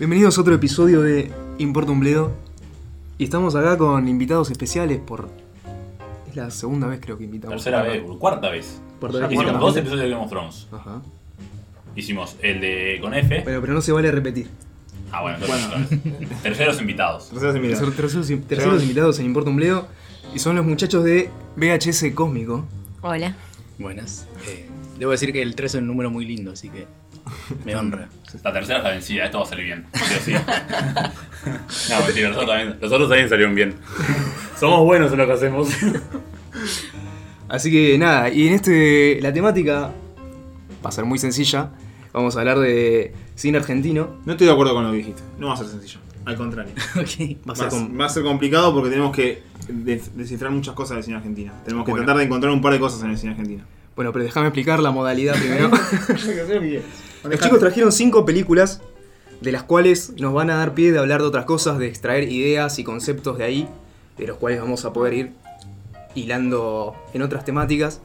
Bienvenidos a otro episodio de Importa un Bledo. Y estamos acá con invitados especiales por. Es la segunda vez creo que invitamos. Tercera vez, cuarta vez. Cuarta vez. Hicimos Cuarta dos vez. episodios de Game of Thrones. Ajá. Hicimos el de con F. Pero, pero no se vale repetir. Ah, bueno, entonces. Terceros invitados. Terceros invitados. Tercer- terceros, terceros invitados en Importa un Bledo. Y son los muchachos de VHS Cósmico. Hola. Buenas. Eh, debo decir que el 3 es un número muy lindo, así que me honra. La tercera está vencida, esto va a salir bien. Sí sí. no, mentira, los otros también, los otros también salieron bien. Somos buenos en lo que hacemos. Así que nada, y en este. La temática va a ser muy sencilla. Vamos a hablar de cine argentino. No estoy de acuerdo con lo que dijiste. No va a ser sencillo. Al contrario. Va a ser a, con- va a ser complicado porque tenemos que des- descifrar muchas cosas del cine argentino. Tenemos que Bueno. tratar de encontrar un par de cosas en el cine argentino. Bueno, pero déjame explicar la modalidad primero. Los chicos trajeron cinco películas, de las cuales nos van a dar pie de hablar de otras cosas, de extraer ideas y conceptos de ahí, de los cuales vamos a poder ir hilando en otras temáticas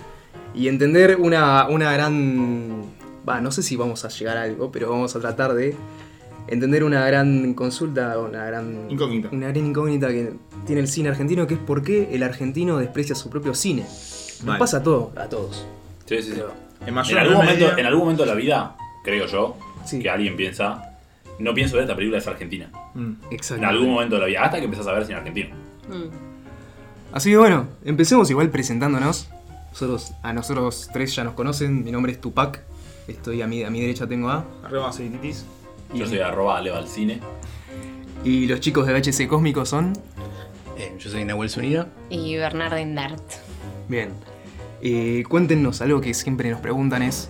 y entender una, una gran... No sé si vamos a llegar a algo, pero vamos a tratar de entender una gran consulta, una gran... Incógnita. Una gran incógnita que tiene el cine argentino, que es por qué el argentino desprecia su propio cine. Nos Vale. pasa a todos, a todos. Sí, sí, sí. En En algún, medida- momento, en algún momento de la vida, creo yo, Sí. que alguien piensa, no pienso ver esta película, es argentina. Mm. Exacto. En algún momento de la vida, hasta que empezás a ver cine argentino. Mm. Así que bueno, empecemos igual presentándonos. Nosotros, a nosotros tres ya nos conocen. Mi nombre es Tupac. Estoy a mi, a mi derecha tengo a. Arriba Aceititis. Yo soy arroba Leo al cine. Y los chicos de VHC Cósmico son. Eh, yo soy Nahuel Zunino. Y Bernardin Dart. Bien. Eh, cuéntenos algo que siempre nos preguntan es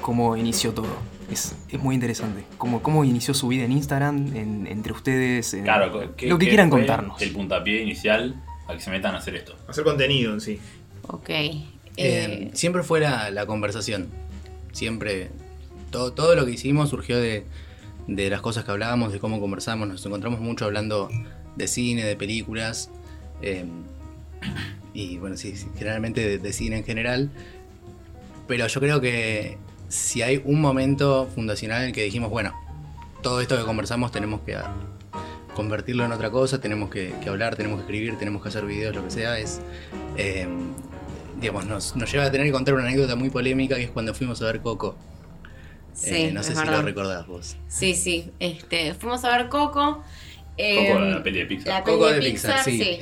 cómo inició todo. Es, es muy interesante. Cómo, cómo inició su vida en Instagram, en- entre ustedes. en- Claro, lo que quieran fue contarnos. El puntapié inicial a que se metan a hacer esto. Hacer contenido en sí. Ok. Eh, Eh, siempre fue la, la conversación. Siempre. Todo, todo lo que hicimos surgió de, de las cosas que hablábamos, de cómo conversamos. Nos encontramos mucho hablando de cine, de películas. eh, y bueno, sí, generalmente de, de cine en general. Pero yo creo que si hay un momento fundacional en el que dijimos, bueno, todo esto que conversamos tenemos que convertirlo en otra cosa, tenemos que, que hablar, tenemos que escribir, tenemos que hacer videos, lo que sea, es... eh, digamos, nos, nos lleva a tener que contar una anécdota muy polémica que es cuando fuimos a ver Coco. sí, Eh, no sé es si verdad. lo recordás vos. Sí, sí. Este, fuimos a ver Coco. eh, Coco, la peli de Pixar. la peli Coco de de Pixar, Pixar, sí. sí.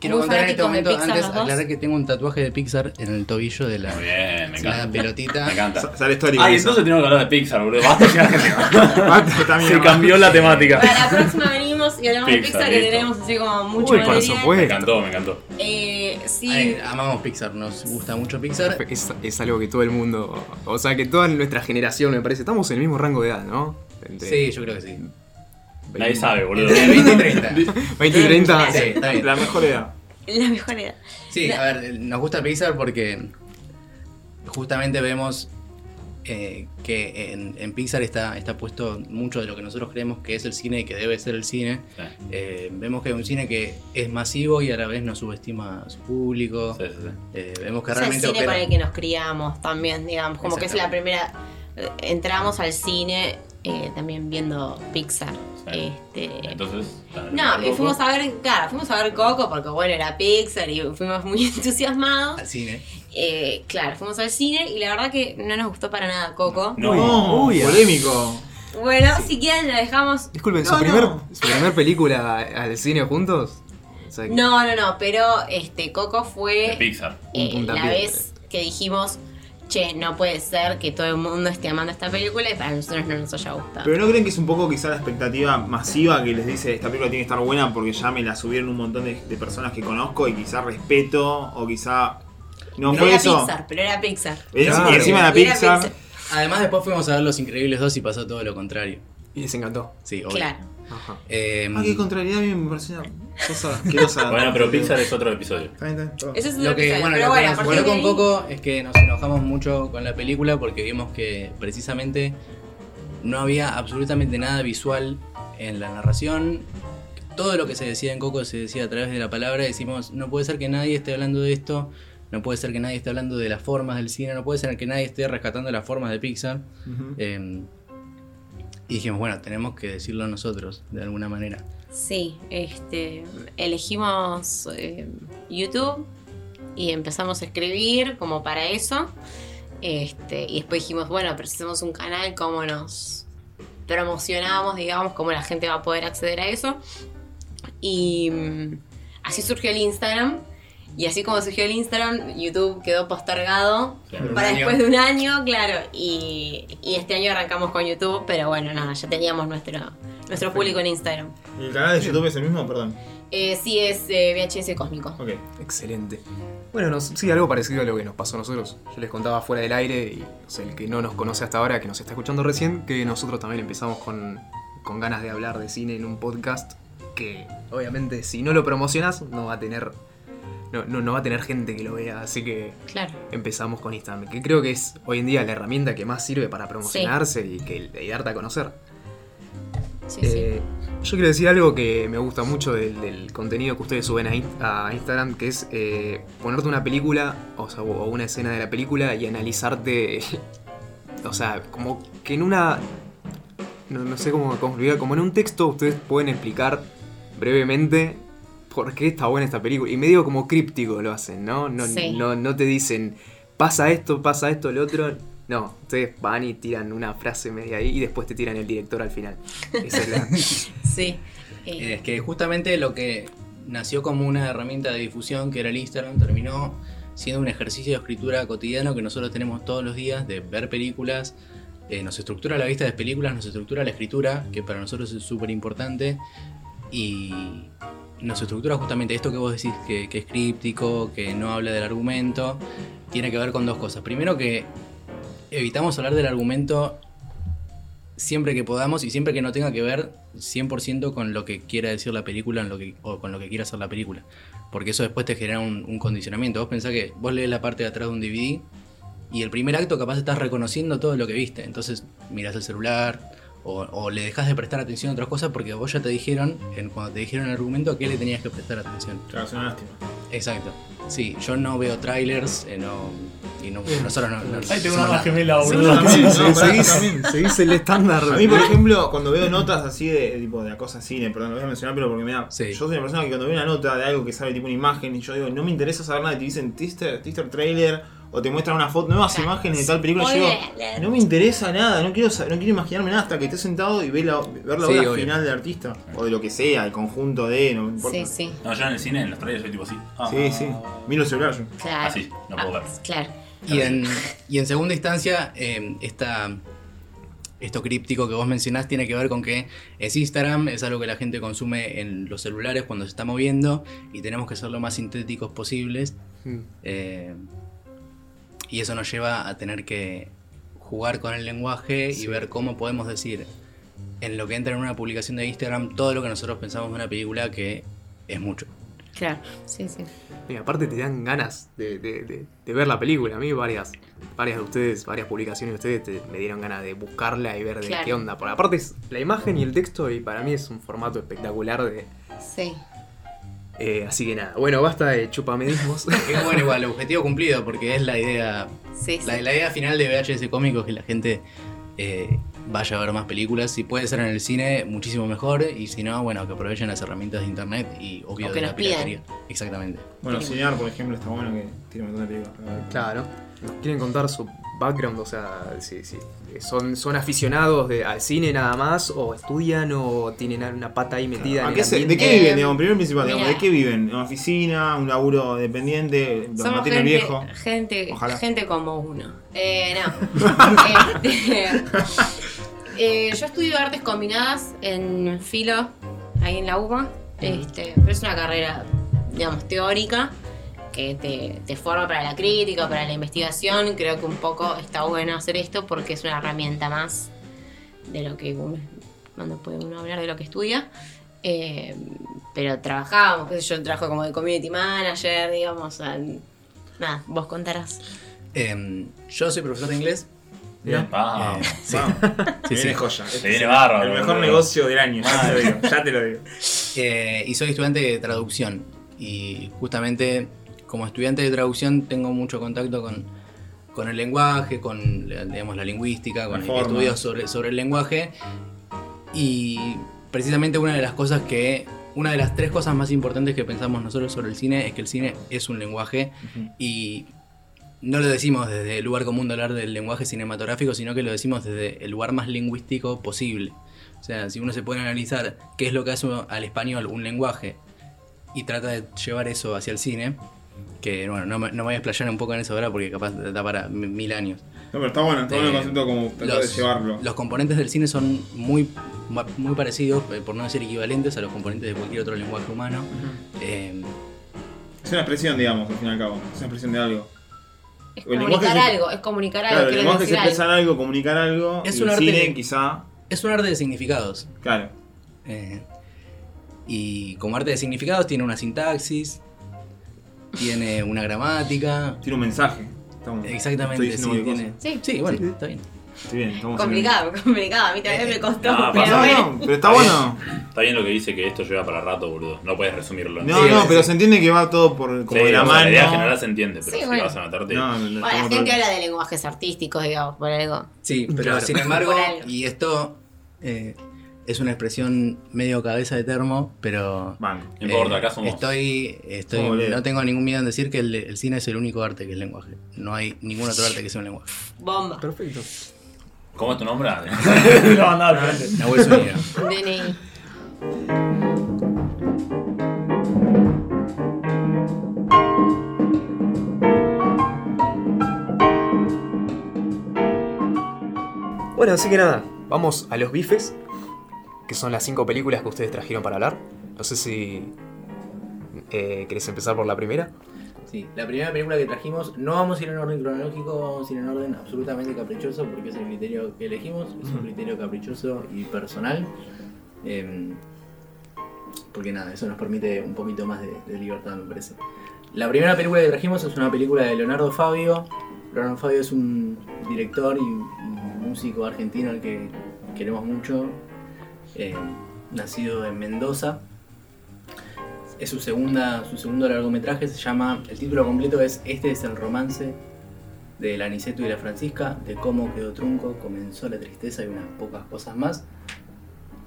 Quiero Muy contar en este momento, Pixar antes aclarar que tengo un tatuaje de Pixar en el tobillo de la, Muy bien, me la encanta. pelotita. Me encanta. Sa- Sale histórico. Ay, eso. entonces tenemos que hablar de Pixar, boludo. Basta está bien, Se cambió la temática. Para la próxima venimos y hablamos de Pixar, que listo. tenemos así como mucho Uy, por supuesto. Me encantó, me encantó. Eh, sí. Ay, amamos Pixar, nos gusta mucho Pixar. Es, es algo que todo el mundo. O sea, que toda nuestra generación, me parece. Estamos en el mismo rango de edad, ¿no? Entre Sí, yo creo que sí. Nadie sabe, boludo. Entre 20 y 30. 20 y 30. Sí, está bien. La mejor edad. La mejor edad. Sí, a ver, nos gusta Pixar porque justamente vemos eh, que en, en Pixar está, está puesto mucho de lo que nosotros creemos que es el cine y que debe ser el cine. Sí, Eh, vemos que es un cine que es masivo y a la vez no subestima a su público. sí, sí, sí. Eh, vemos que Es el realmente cine opera- con el que nos criamos también, digamos. Como que es la primera. eh, Entramos al cine eh, también viendo Pixar. Sí. Este, Entonces. no, y fuimos a ver, claro, fuimos a ver Coco porque bueno, era Pixar y fuimos muy entusiasmados. al cine. Eh, claro, fuimos al cine y la verdad que no nos gustó para nada Coco. No. No, Uy, polémico. Bueno, si quieren la dejamos. Disculpen, ¿su, No, primer, no. ¿su primer película al cine juntos? O sea, que- No, no, no, pero este Coco De fue Pixar. Eh, la vez que dijimos, che, no puede ser que todo el mundo esté amando esta película y para nosotros no nos haya gustado. Pero no creen que es un poco quizá la expectativa masiva que les dice esta película tiene que estar buena porque ya me la subieron un montón de, de personas que conozco y quizá respeto o quizá. No pero fue era eso. Pixar, pero era Pixar. Claro. Y encima era Pixar. Además después fuimos a ver Los Increíbles 2 y pasó todo lo contrario. Y les encantó. Sí, obvio. Claro. Ajá. Eh, Ah, qué contrariedad a mí me cosa. Bueno, pero Pixar es otro episodio. Está bien, está bien, todo. Eso es Lo lo que, bueno, pero lo que bueno, nos con ahí- Coco es que nos enojamos mucho con la película porque vimos que precisamente no había absolutamente nada visual en la narración. Todo lo que se decía en Coco se decía a través de la palabra. Decimos, no puede ser que nadie esté hablando de esto, no puede ser que nadie esté hablando de las formas del cine, no puede ser que nadie esté rescatando las formas de Pixar. Eh, Y dijimos, bueno, tenemos que decirlo nosotros, de alguna manera. Sí, este, elegimos eh, YouTube y empezamos a escribir como para eso. Este, y después dijimos, bueno, pero si hacemos un canal, ¿cómo nos promocionamos, digamos, cómo la gente va a poder acceder a eso? Y mm, así surgió el Instagram. Y así como surgió el Instagram, YouTube quedó postergado Claro, para año. después de un año, claro. Y, y este año arrancamos con YouTube, pero bueno, nada, ya teníamos nuestro, nuestro público en Instagram. ¿Y el canal de YouTube es el mismo? Perdón. Eh, sí, es eh, VHS Cósmico. Ok. Excelente. Bueno, nos, sí, algo parecido a lo que nos pasó a nosotros. Yo les contaba fuera del aire y el que no nos conoce hasta ahora, que nos está escuchando recién, que nosotros también empezamos con, con ganas de hablar de cine en un podcast que obviamente si no lo promocionas no va a tener no, no, no va a tener gente que lo vea, así que Claro. empezamos con Instagram, que creo que es hoy en día la herramienta que más sirve para promocionarse y, que, y darte a conocer. Sí, Eh, Yo quiero decir algo que me gusta mucho del, del contenido que ustedes suben a, in- a Instagram, que es eh, ponerte una película, o sea, o una escena de la película y analizarte, o sea, como que en una, no, no sé cómo concluir, como en un texto ustedes pueden explicar brevemente por qué está buena esta película. Y medio como críptico lo hacen, ¿no? No, Sí. no, no te dicen, pasa esto, pasa esto, lo otro. No, ustedes van y tiran una frase media ahí y después te tiran el director al final. Esa es la- sí. Sí. Eh, Es que justamente lo que nació como una herramienta de difusión, que era el Instagram, terminó siendo un ejercicio de escritura cotidiano que nosotros tenemos todos los días, de ver películas. eh, nos estructura la vista de películas, nos estructura la escritura, que para nosotros es súper importante. Y nos estructura justamente esto que vos decís, que, es críptico, que no habla del argumento. Tiene que ver con dos cosas. Primero que evitamos hablar del argumento siempre que podamos y siempre que no tenga que ver 100% con lo que quiera decir la película en lo que, o con lo que quiera hacer la película. Porque eso después te genera un, un condicionamiento. Vos pensás que vos lees la parte de atrás de un DVD y el primer acto capaz estás reconociendo todo lo que viste. Entonces mirás el celular o, o le dejas de prestar atención a otras cosas porque vos ya te dijeron, en, cuando te dijeron el argumento, a qué le tenías que prestar atención. Claro, es una lástima. Exacto. Sí, yo no veo trailers eh, no, y no, nosotros no... no- Ay, tengo una la- gemela, boludo. Sí, no, pará, seguís, seguís el estándar. A mí, por ejemplo, cuando veo notas así de tipo de cosas cine, perdón, lo voy a mencionar, pero porque me da. Sí. Yo soy una persona que cuando veo una nota de algo que sale tipo una imagen y yo digo, no me interesa saber nada, te dicen teaser, teaser trailer o te muestran una foto, nuevas Claro. imágenes de tal película, yo no me interesa nada, no quiero, no quiero imaginarme nada hasta que esté sentado y ver la, ver la Sí, obra obvio. final del artista o de lo que sea, el conjunto de, no me importa. Sí, sí. No, yo en el cine, en los trailers soy tipo así. Ah, Sí, sí. Miro el celular yo. Claro. Así, no puedo ver. Claro. Y en, y en segunda instancia, eh, esta, esto críptico que vos mencionás tiene que ver con que es Instagram, es algo que la gente consume en los celulares cuando se está moviendo y tenemos que ser lo más sintéticos posibles. Mm. eh, y eso nos lleva a tener que jugar con el lenguaje Sí. y ver cómo podemos decir en lo que entra en una publicación de Instagram todo lo que nosotros pensamos de una película que es mucho. Claro. Sí, sí. Y aparte te dan ganas de, de- de- de ver la película. A mí varias, varias de ustedes, varias publicaciones de ustedes te- me dieron ganas de buscarla y ver de Claro. qué onda. Porque aparte es la imagen y el texto y para mí es un formato espectacular de... Sí. Eh, así que nada, bueno, basta de chupamedismos. Es bueno, igual, objetivo cumplido porque es la idea Sí, sí. La, idea final de VHS Cómico es que la gente eh, vaya a ver más películas. Si puede ser en el cine, muchísimo mejor. Y si no, bueno, que aprovechen las herramientas de internet y obvio O que de nos la pidan. piratería. Exactamente. Bueno, Cinear, por ejemplo, está bueno que tiene un montón de películas. claro. ¿Nos quieren contar su background? O sea, si, si son, son aficionados de, al cine nada más, o estudian, o tienen una pata ahí metida ¿A en qué el se- ¿De qué Eh, viven, digamos? Primero y principal, digamos. ¿de qué viven? ¿En una oficina? ¿Un laburo dependiente? ¿Los Somos gente, viejo? gente, Ojalá. gente como uno. Eh, no. Este, eh, yo estudio artes combinadas en filo, ahí en la UBA. Este, pero es una carrera, digamos, teórica que te, te forma para la crítica, para la investigación. Creo que un poco está bueno hacer esto porque es una herramienta más de lo que uno, cuando puede uno hablar de lo que estudia. Eh, pero trabajábamos, qué sé yo, trabajo como de community manager, digamos. nada, vos contarás. Eh, yo soy profesor de inglés. Bien. Eh, sí. Vamos. Sí, viene sí. joya. Se Este viene bárbaro, El mejor negocio del año, ya te lo digo. Ya te lo digo. Eh, y soy estudiante de traducción. Y justamente como estudiante de traducción tengo mucho contacto con, con el lenguaje, con la- digamos, la lingüística, con estudios sobre, sobre el lenguaje. Y precisamente una de las cosas que. Una de las tres cosas más importantes que pensamos nosotros sobre el cine es que el cine es un lenguaje y no lo decimos desde el lugar común de hablar del lenguaje cinematográfico, sino que lo decimos desde el lugar más lingüístico posible. O sea, si uno se puede analizar qué es lo que hace al español un lenguaje y trata de llevar eso hacia el cine, que bueno, no me, no me voy a explayar un poco en eso ahora porque capaz da para mi- mil años. No, pero está bueno, está bueno el Eh, concepto como tratar de llevarlo. los componentes del cine son muy, muy parecidos, eh, por no decir equivalentes, a los componentes de cualquier otro lenguaje humano. Eh, Es una expresión, digamos, al fin y al cabo. Es una expresión de algo. Es El comunicar algo, es comunicar algo, el lenguaje es decir algo. expresar algo, comunicar algo. Es y un el arte cine, de- quizá. es un arte de significados. Claro. Eh, y como arte de significados tiene una sintaxis, tiene una gramática. Tiene un mensaje. Estamos- Exactamente, sí, tiene. Sí. Sí, bueno, Sí, sí. está bien. Estoy bien, Complicado, complicado. A mí también me costó, Ah, pero No, bueno. no, pero está bueno. Está bien lo que dice que esto lleva para rato, boludo. No puedes resumirlo. No, Sí, no, sí, pero sí. se entiende que va todo por como Sí, de la mano. La idea general se entiende, pero Sí, si bueno. vas a meterte. No, no, Bueno, la gente todo- habla de lenguajes artísticos, digamos, por algo. Sí, pero Claro. sin embargo, y esto eh, es una expresión medio cabeza de termo, pero Banco. No importa, Eh, acá somos. Estoy, estoy Somos no tengo ningún miedo en decir que el, el cine es el único arte que es lenguaje. No hay ningún otro arte que sea un lenguaje. Bomba. Perfecto. ¿Cómo es tu nombre? No, no, no. Nahuel Zúñiga. DNI. Bueno, así que nada, vamos a los bifes, que son las cinco películas que ustedes trajeron para hablar. No sé si eh, querés empezar por la primera. Sí, la primera película que trajimos, no vamos a ir en orden cronológico, vamos a ir en orden absolutamente caprichoso, porque es el criterio que elegimos, es un criterio caprichoso y personal. Em, porque nada, eso nos permite un poquito más de, de libertad, me parece. La primera película que trajimos es una película de Leonardo Fabio. Leonardo Fabio es un director y, y músico argentino al que queremos mucho, em, nacido en Mendoza. Es su segunda, su segundo largometraje, se llama, el título completo es Este es el romance del Aniceto y la Francisca, de cómo quedó trunco, comenzó la tristeza y unas pocas cosas más.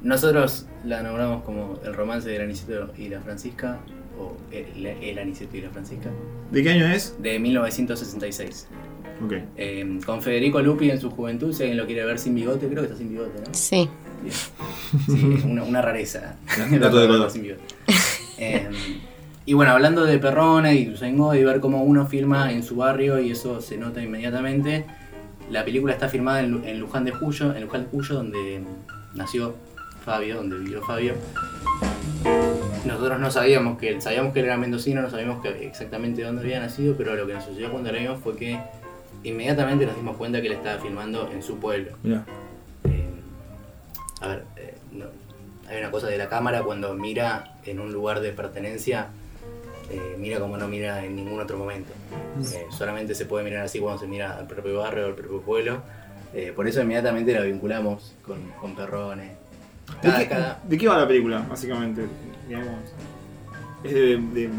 Nosotros la nombramos como el romance del Aniceto y la Francisca, o el, el Aniceto y la Francisca, ¿De qué año es? de 1966. Ok. Eh, con Federico Lupi en su juventud, si alguien lo quiere ver sin bigote, creo que está sin bigote, ¿no? Sí. Bien. Sí, es una, una rareza. Dato de color. Eh, y bueno, hablando de Perrona y Tuzaingó y ver cómo uno filma en su barrio y eso se nota inmediatamente, la película está filmada en, Lu- en Luján de Cuyo, en Luján de Cuyo donde nació Fabio, donde vivió Fabio. Nosotros no sabíamos que sabíamos que él era mendocino, no sabíamos que exactamente dónde había nacido, pero lo que nos sucedió cuando lo vimos fue que inmediatamente nos dimos cuenta que él estaba filmando en su pueblo. Mirá. A ver, eh, no, hay una cosa de la cámara cuando mira en un lugar de pertenencia, eh, mira como no mira en ningún otro momento. Eh, solamente se puede mirar así cuando se mira al propio barrio, al propio pueblo. Por eso inmediatamente la vinculamos con, con Perrone. ¿De qué, cada- de qué va la película, básicamente? Digamos. Es de, de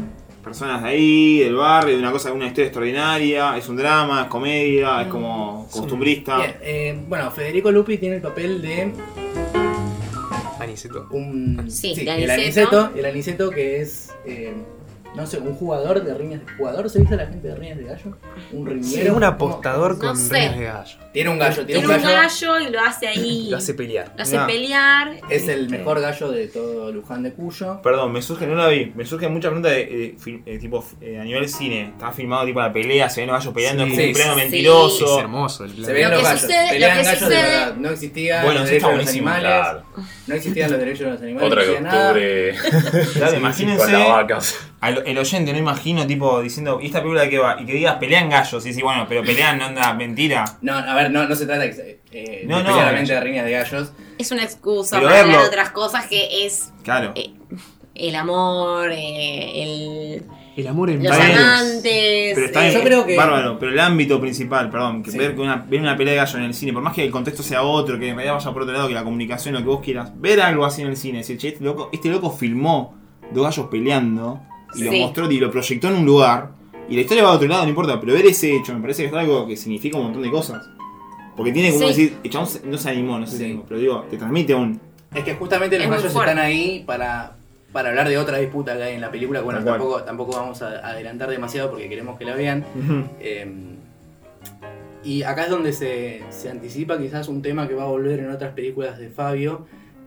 personas de ahí, del barrio, de una cosa, una historia extraordinaria, es un drama, es comedia, es como costumbrista. Bien, eh, bueno, Federico Lupi tiene el papel de Aniceto. un Sí, el Aniceto. aniceto, el aniceto que es eh, no sé, un jugador de riñas de jugador, ¿se dice a la gente de riñas de gallo? Un Sí, riñero. un ¿cómo? apostador No con sé. riñas de gallo. Tiene un gallo, tiene, Tiene un gallo y lo hace ahí. Lo hace pelear. Lo hace pelear. Es el Este, mejor gallo de todo Luján de Cuyo. Perdón, me surge, no la vi, me surge mucha pregunta de, de fil- eh, tipo eh, a nivel cine. Está filmado tipo la pelea, se ven los gallos peleando, Sí, es como un sí, plano sí. mentiroso. Es hermoso el plano. Se ven Lo los que gallos. sucede- Pelean lo que gallos de verdad. No existían Bueno, los derechos de los animales. Claro. No existían los derechos de los animales. Otra que octubre. Sí, imagínense-. Al- el oyente, no imagino, tipo, diciendo, ¿y esta película de qué va? Y que digas, pelean gallos. Y sí, bueno, pero pelean, anda, mentira. No, a ver, no, no se trata de, eh, No, de no, gallo. de riñas de gallos. Es una excusa Pero para hablar verlo- de otras cosas que es Claro. Eh, el amor, eh, el, El amor en los amantes. Pero está eh, bien, Yo creo que- bárbaro, pero el ámbito principal, perdón, que Sí. ver, que una, ver una pelea de gallo en el cine, por más que el contexto sea otro, que vaya por otro lado, que la comunicación, lo que vos quieras, ver algo así en el cine, decir, che, este loco, este loco filmó dos gallos peleando y lo Sí. mostró y lo proyectó en un lugar, y la historia va a otro lado, no importa, pero ver ese hecho me parece que es algo que significa un montón de cosas. Porque tiene como Sí. decir, el chabón se- no se animó, no sé si Sí. se animó, pero digo, te transmite un, Es que justamente los Es están ahí para, para hablar de otra disputa que hay en la película. Bueno, tampoco, tampoco vamos a adelantar demasiado porque queremos que la vean. Eh, y acá es donde se, se anticipa quizás un tema que va a volver en otras películas de Fabio,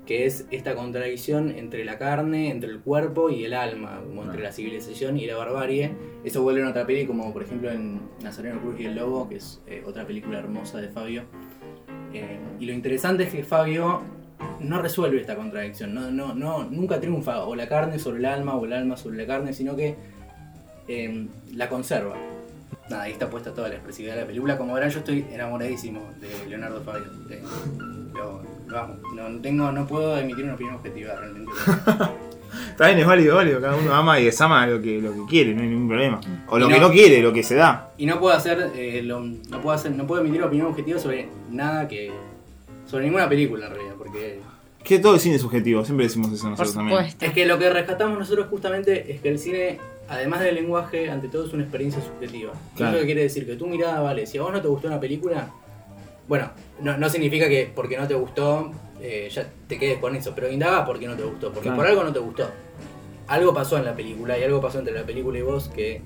que es esta contradicción entre la carne, entre el cuerpo y el alma, como entre la civilización y la barbarie. Eso vuelve en otra peli, como por ejemplo en Nazareno Cruz y el Lobo, que es eh, otra película hermosa de Fabio. Eh, y lo interesante es que Fabio no resuelve esta contradicción, no, no, no, nunca triunfa o la carne sobre el alma o el alma sobre la carne, sino que eh, la conserva. Nada, ahí está puesta toda la expresividad de la película. Como verán, yo estoy enamoradísimo de Leonardo Fabio. Lo No, no tengo, no puedo emitir una opinión objetiva realmente. Está bien, es válido, válido. Cada uno ama y desama lo que, lo que quiere, no hay ningún problema. O lo que no- quiere, lo que se da. Y no puedo hacer, eh, lo- no puedo hacer, no puedo emitir opinión objetiva sobre nada que, sobre ninguna película en realidad, porque Que todo el cine es subjetivo, siempre decimos eso nosotros también. Es que lo que rescatamos nosotros justamente es que el cine, además del lenguaje, ante todo es una experiencia subjetiva. Claro. Eso que quiere decir que tu mirada vale. Si a vos no te gustó una película, bueno, no, no significa que porque no te gustó eh, ya te quedes con eso, pero indaga por qué no te gustó, porque Claro. por algo no te gustó. Algo pasó en la película y algo pasó entre la película y vos que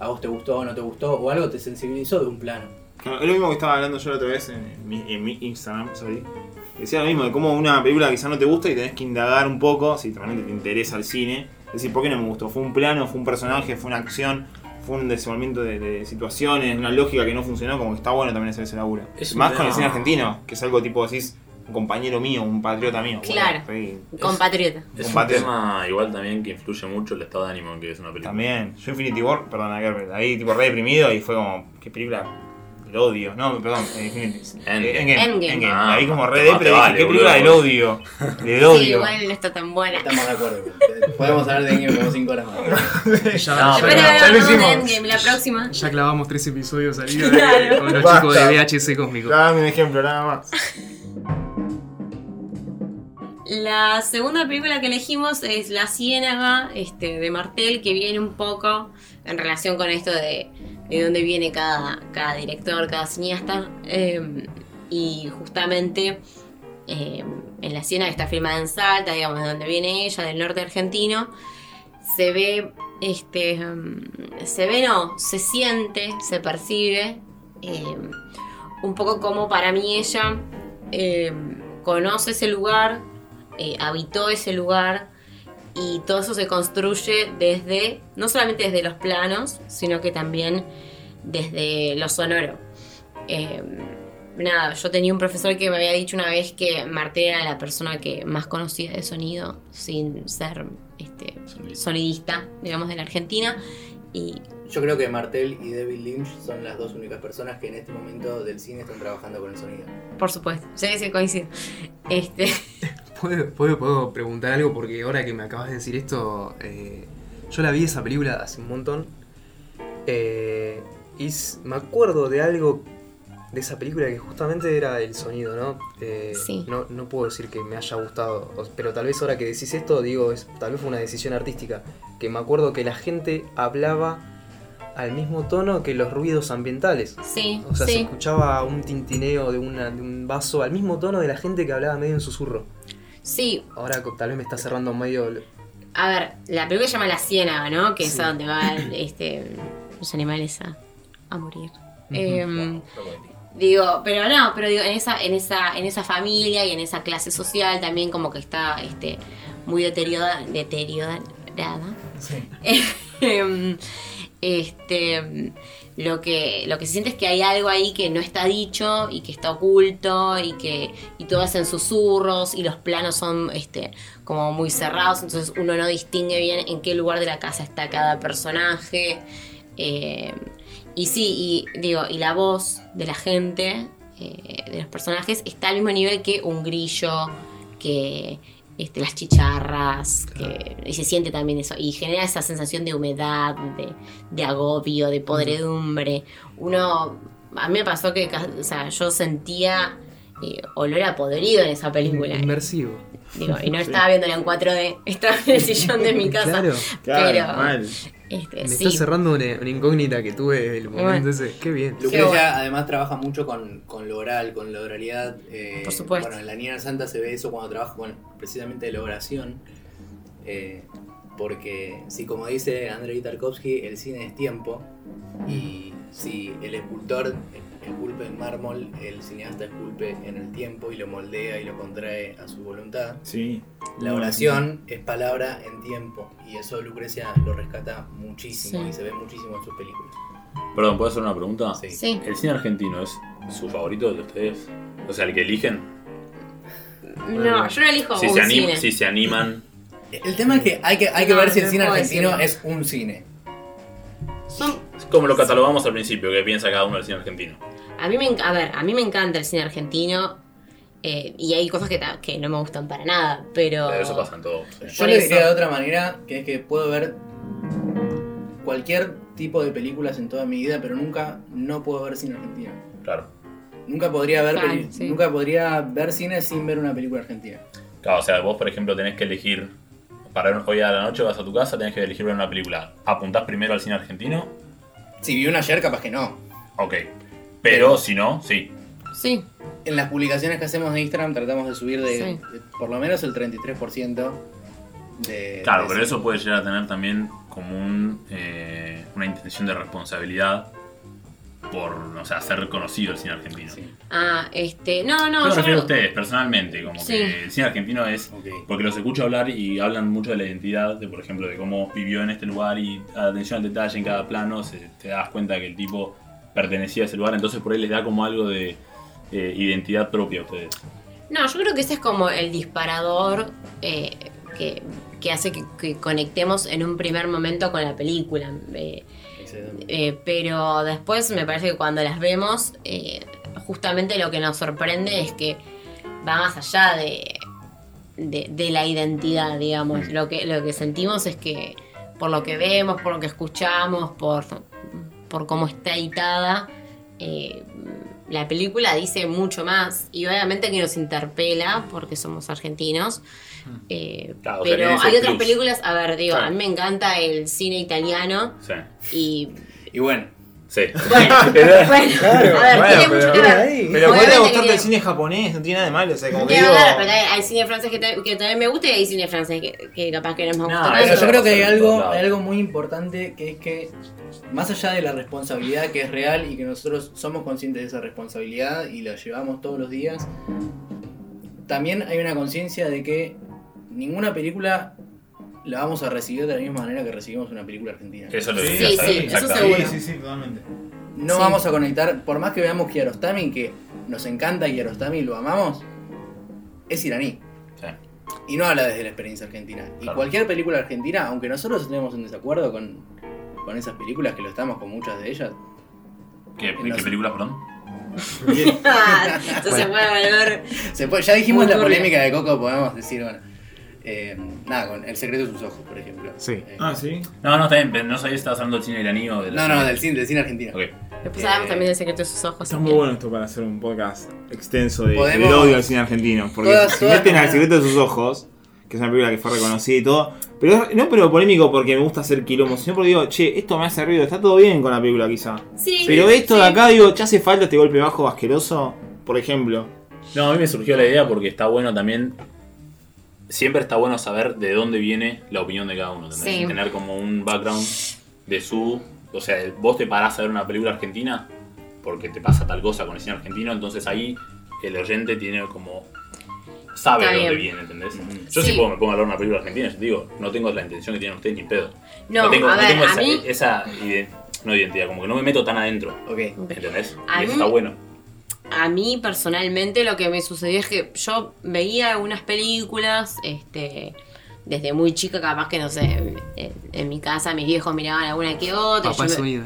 a vos te gustó o no te gustó, o algo te sensibilizó de un plano. Claro, es lo mismo que estaba hablando yo la otra vez en mi, en mi Instagram, sorry. Decía lo mismo, de cómo una película quizá no te gusta y tenés que indagar un poco si realmente te interesa el cine. Es decir, ¿por qué no me gustó? ¿Fue un plano? ¿Fue un personaje? ¿Fue una acción? ¿Fue un desenvolvimiento de, de situaciones? ¿Una lógica que no funcionó? Como que está bueno también hacer ese laburo. Es Más con el cine argentino, que es algo tipo decís, un compañero mío, un patriota mío. Bueno, Claro. sí, Compatriota. Es un tema igual también que influye mucho el estado de ánimo en que es una película. También. Yo Infinity War, perdón, ahí tipo re deprimido y fue como, qué película del odio. No, perdón, eh. Endgame. eh, Endgame, Endgame. Endgame. Ah, ahí como re depre, vale, dije, qué película del odio. Del Sí, odio. igual no está tan buena. Estamos de acuerdo. Podemos hablar de Endgame como 5 horas más. Ya, No, pero- ya lo hicimos. Endgame, la próxima. ya clavamos tres episodios al hilo Claro. con los Basta. chicos de VHS Cósmico. Dame un ejemplo, nada más. La segunda película que elegimos es La Ciénaga este, de Martel, que viene un poco en relación con esto de, de dónde viene cada, cada director, cada cineasta. eh, y justamente eh, en La Ciénaga está filmada en Salta, digamos, de donde viene ella, del norte argentino. Se ve, este, um, se ve, no, se siente, se percibe, un poco como para mí ella conoce ese lugar, eh, habitó ese lugar y todo eso se construye desde, no solamente desde los planos, sino que también desde lo sonoro. Eh, nada, yo tenía un profesor que me había dicho una vez que Martel era la persona que más conocía de sonido, sin ser este, sonidista, digamos, de la Argentina. Y Yo creo que Martel y David Lynch son las dos únicas personas que en este momento del cine están trabajando con el sonido. por supuesto, sí, sí, coincido. Este, ¿Puedo, puedo, puedo preguntar algo? Porque ahora que me acabas de decir esto, eh, yo la vi esa película hace un montón. eh, y me acuerdo de algo de esa película que justamente era el sonido, ¿no? Eh, Sí. no, no puedo decir que me haya gustado, pero tal vez ahora que decís esto, digo, es, tal vez fue una decisión artística. Que me acuerdo que la gente hablaba al mismo tono que los ruidos ambientales. sí, O sea, se sí. escuchaba un tintineo de, una- de un vaso al mismo tono de la gente que hablaba medio en susurro. Sí, Ahora tal vez me está cerrando medio. A ver, la película se llama La Ciénaga, ¿no? Que es Sí. a donde van este, los animales a, a morir. Em, digo, pero no, pero digo, en esa, en esa, en esa familia y en esa clase social también como que está este, muy deteriorada, deteriorada. Em, este lo que lo que se siente es que hay algo ahí que no está dicho y que está oculto y que y todo es en susurros y los planos son este como muy cerrados entonces uno no distingue bien en qué lugar de la casa está cada personaje. Eh, y sí y digo y la voz de la gente eh, de los personajes está al mismo nivel que un grillo que este, las chicharras, que, y se siente también eso, y genera esa sensación de humedad, de, de agobio, de podredumbre. Uno, a mí me pasó que o sea, yo sentía eh, olor a podrido en esa película. Inmersivo. Digo, y no estaba viéndola en 4D, estaba en el sillón de mi casa. Claro. Claro, Pero- mal. Este, Me sí. está cerrando una, una incógnita que tuve desde el momento Bueno. ese. Qué bien. Lucrecia bueno. además trabaja mucho con, con lo oral, con la oralidad. eh, Por supuesto. Bueno, en la Niña Santa se ve eso cuando trabaja con precisamente la oración. eh, porque si como dice Andrei Tarkovsky, el cine es tiempo. Y si el escultor esculpe en mármol, el cineasta esculpe en el tiempo y lo moldea y lo contrae a su voluntad. Sí. La oración es palabra en tiempo y eso Lucrecia lo rescata muchísimo Sí. y se ve muchísimo en sus películas. Perdón, ¿puedo hacer una pregunta? Sí. Sí. ¿El cine argentino es su favorito de ustedes? O sea, el que eligen. No, yo no elijo Si un se, anim- cine. si se animan. El tema es que hay que, hay que No, ver si el cine argentino decirlo. es un cine. Son- Es como lo catalogamos al principio, que piensa cada uno del cine argentino. a, mí me, a ver, a mí me encanta el cine argentino eh, y hay cosas que, que no me gustan para nada, pero... Pero eso pasa en todo. sí. Yo le diría de otra manera, que es que puedo ver cualquier tipo de películas en toda mi vida, pero nunca no puedo ver cine argentino. Claro. Nunca podría ver Claro, peli- sí. nunca podría ver cine sin ver una película argentina. Claro, o sea, vos, por ejemplo, tenés que elegir. Para hoy a la noche vas a tu casa, tenés que elegir ver una película. ¿Apuntás primero al cine argentino? Si vi una ayer, capaz que no. Ok. Pero si no, sí. Sí, En las publicaciones que hacemos de Instagram tratamos de subir de, Sí. de por lo menos el 33% de... Claro, de pero cine. eso puede llegar a tener también como un, eh, una intención de responsabilidad por, o sea, hacer reconocido el cine argentino. Sí. ah, este, no, Yo no, me yo refiero a ustedes, personalmente, como Sí. que el cine argentino es. Porque los escucho hablar y hablan mucho de la identidad, de por ejemplo, de cómo vivió en este lugar y atención al detalle en cada plano, se, te das cuenta que el tipo pertenecía a ese lugar, entonces por ahí les da como algo de eh, identidad propia a ustedes. No, yo creo que ese es como el disparador eh, que, que hace que, que conectemos en un primer momento con la película. Eh, Eh, pero después me parece que cuando las vemos, eh, justamente lo que nos sorprende es que va más allá de, de, de la identidad, digamos. Lo que, lo que sentimos es que por lo que vemos, por lo que escuchamos, por, por cómo está editada, eh, la película dice mucho más. Y obviamente que nos interpela, porque somos argentinos. Eh, Claro, o sea, pero hay otras plus. películas, a ver, digo, Claro. a mí me encanta el cine italiano Sí. y Y bueno, Sí. bueno, bueno, Claro, a ver, bueno, tiene mucho que pero- ver. Pero puede gustarte el cine japonés, no tiene nada de malo. O sea, como que digo. pero hay cine francés que, ta- que también me gusta y hay cine francés que, que capaz que no me gusta No, tanto. Pero yo creo que hay algo, hay algo muy importante que es que, más allá de la responsabilidad que es real y que nosotros somos conscientes de esa responsabilidad y la llevamos todos los días, también hay una conciencia de que ninguna película la vamos a recibir de la misma manera que recibimos una película argentina. Eso lo Sí, decía sí, eso seguro. Sí, sí, sí, totalmente. No Sí. vamos a conectar, por más que veamos Kiarostami, que nos encanta Kiarostami y lo amamos, es iraní. Sí. Y no habla desde la experiencia argentina. Y cualquier película argentina, aunque nosotros estemos en desacuerdo con, con esas películas, que lo estamos con muchas de ellas, ¿Qué, qué sé. películas, perdón? Ah, Entonces puede volver. se puede- ya dijimos Muy la polémica de Coco, podemos decir, bueno, eh, nada, con El secreto de sus ojos, por ejemplo. Sí. Eh, Ah, sí. No, no, está bien, pero no sabía si estabas hablando del cine iraní o del no, no, del cine, del cine argentino. Ok. Después hablamos también del secreto de sus ojos. Está muy bueno esto para hacer un podcast extenso de, del odio al cine argentino. Porque Todas- si todas meten al secreto de sus ojos, que es una película que fue reconocida y todo. Pero no pero polémico porque me gusta hacer quilombo, sino porque digo, che, esto me hace ruido, está todo bien con la película quizá. Sí, Pero esto sí. de acá, digo, ¿ya hace falta este golpe bajo asqueroso? Por ejemplo. No, a mí me surgió la idea porque está bueno también. Siempre está bueno saber de dónde viene la opinión de cada uno. Tener como un background de su. O sea, vos te parás a ver una película argentina porque te pasa tal cosa con el cine argentino, entonces ahí el oyente tiene como. sabe de dónde viene, ¿entendés? Yo Sí. si puedo, me pongo a hablar una película argentina, yo te digo, no tengo la intención que tienen ustedes ni pedo. No, tengo, a ver, tengo a esa, mí- esa ide- no identidad, como que no me meto tan adentro, Ok. ¿entendés? A y eso mí- está bueno. A mí personalmente lo que me sucedió es que yo veía algunas películas, este, desde muy chica, capaz que no sé, en, en mi casa mis viejos miraban alguna que otra. Papá yo es me-.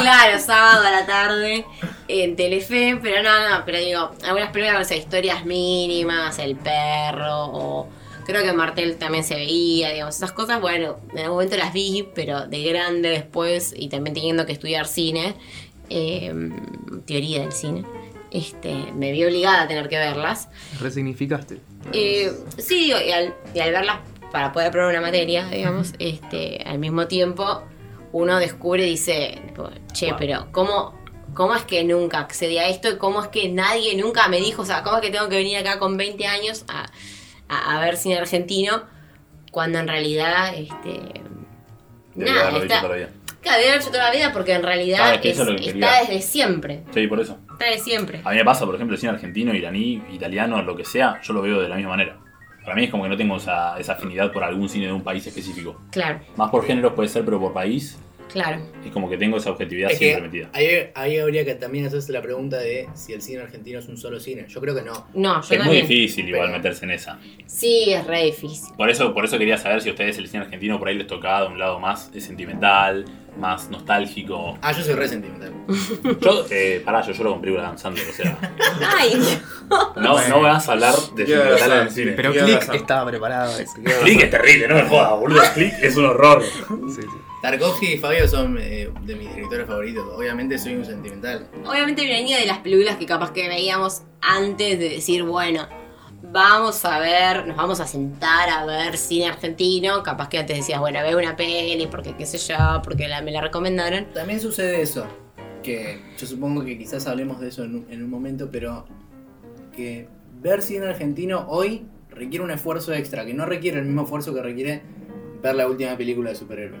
Claro, sábado a la tarde en Telefe, pero no, no, pero digo, algunas películas, no sé, historias mínimas, El Perro, o creo que Martel también se veía, digamos, esas cosas, bueno, en algún momento las vi, pero de grande después, y también teniendo que estudiar cine, eh, teoría del cine, este, me vi obligada a tener que verlas. Resignificaste. Eh, sí, digo, y al, y al verlas para poder probar una materia, digamos, este, al mismo tiempo uno descubre y dice, che, pero ¿cómo, ¿cómo es que nunca accedí a esto? ¿Cómo es que nadie nunca me dijo, o sea, cómo es que tengo que venir acá con 20 años a, a- a ver cine argentino? Cuando en realidad, este... Debería Nada, está. Claro, debe haber hecho toda la vida porque en realidad Claro, es que es- eso es lo que está desde siempre. Sí, por eso. Está de siempre. A mí me pasa, por ejemplo, el cine argentino, iraní, italiano, lo que sea, yo lo veo de la misma manera. Para mí es como que no tengo esa, esa afinidad por algún cine de un país específico. Claro, Más por géneros puede ser, pero por país claro. es como que tengo esa objetividad Es siempre que metida. ahí, ahí habría que también hacerse la pregunta de si el cine argentino es un solo cine. Yo creo que no. No, yo Es muy difícil igual Pero- meterse en esa. Sí, es re difícil. Por eso, por eso quería saber si a ustedes el cine argentino por ahí les tocaba de un lado más sentimental, más nostálgico. Ah, yo soy re sentimental. Yo, eh, pará, yo lloro con películas danzando, o sea. Ay, No, no vas a hablar de ¿Qué sentimental en el cine. Pero ¿Qué Click estaba preparado. Click es terrible, no me jodas, boludo. Click es un horror. Sí, sí. Tarkovsky y Fabio son eh, de mis directores favoritos. Obviamente soy un sentimental. obviamente venía de las películas que capaz que veíamos antes de decir, bueno, vamos a ver, nos vamos a sentar a ver cine argentino. Capaz que antes decías, bueno, ve una peli, porque qué sé yo, porque la- me la recomendaron. También sucede eso. Que yo supongo que quizás hablemos de eso en un, en un momento, pero que ver cine argentino hoy requiere un esfuerzo extra, que no requiere el mismo esfuerzo que requiere ver la última película de superhéroe.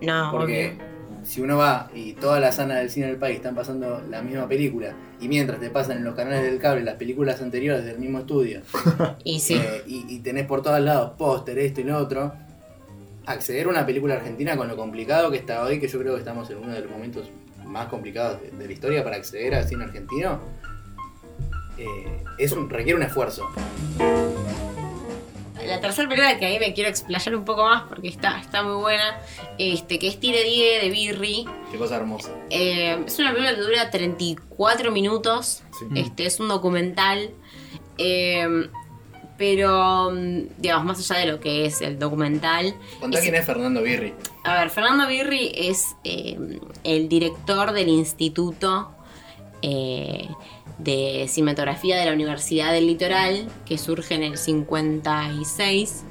No, Porque si uno va y todas las salas del cine del país están pasando la misma película, y mientras te pasan en los canales del cable las películas anteriores del mismo estudio. Y sí. eh, y, y tenés por todos lados póster, esto y lo otro, acceder a una película argentina con lo complicado que está hoy, que yo creo que estamos en uno de los momentos más complicados de, de la historia para acceder al cine argentino, eh, es un, requiere un esfuerzo. La tercera película que ahí me quiero explayar un poco más porque está, está muy buena, este, que es Tire Die de Birri. Qué cosa hermosa. Eh, es una película que dura 34 minutos. Sí. Este es un documental. eh, pero, mm, digamos, más allá de lo que es el documental. Contá es- quién es Fernando Birri. A ver, Fernando Birri es eh, el director del Instituto eh, de Cinematografía de la Universidad del Litoral, que surge en el 56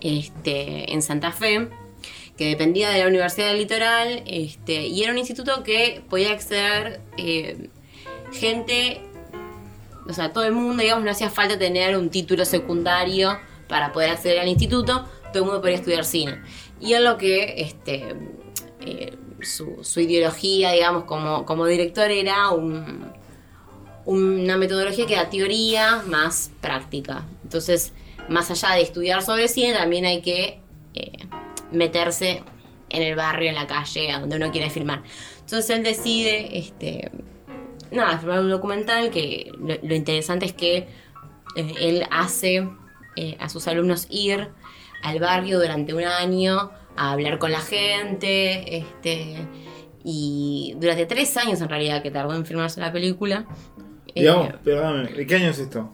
este, en Santa Fe, que dependía de la Universidad del Litoral, este, y era un instituto que podía acceder eh, gente, o sea, todo el mundo, digamos, no hacía falta tener un título secundario para poder acceder al instituto, todo el mundo podía estudiar cine. Y en lo que este, eh, su, su ideología, digamos, como, como director era un- una metodología que era teoría más práctica. Entonces, más allá de estudiar sobre cine, también hay que eh, meterse en el barrio, en la calle, a donde uno quiere filmar. Entonces él decide, este, nada, filmar un documental que lo, lo interesante es que eh, él hace eh, a sus alumnos ir al barrio durante un año a hablar con la gente, este, y durante tres años en realidad que tardó en filmarse la película. Eh, Digamos, perdóname, ¿de qué año es esto?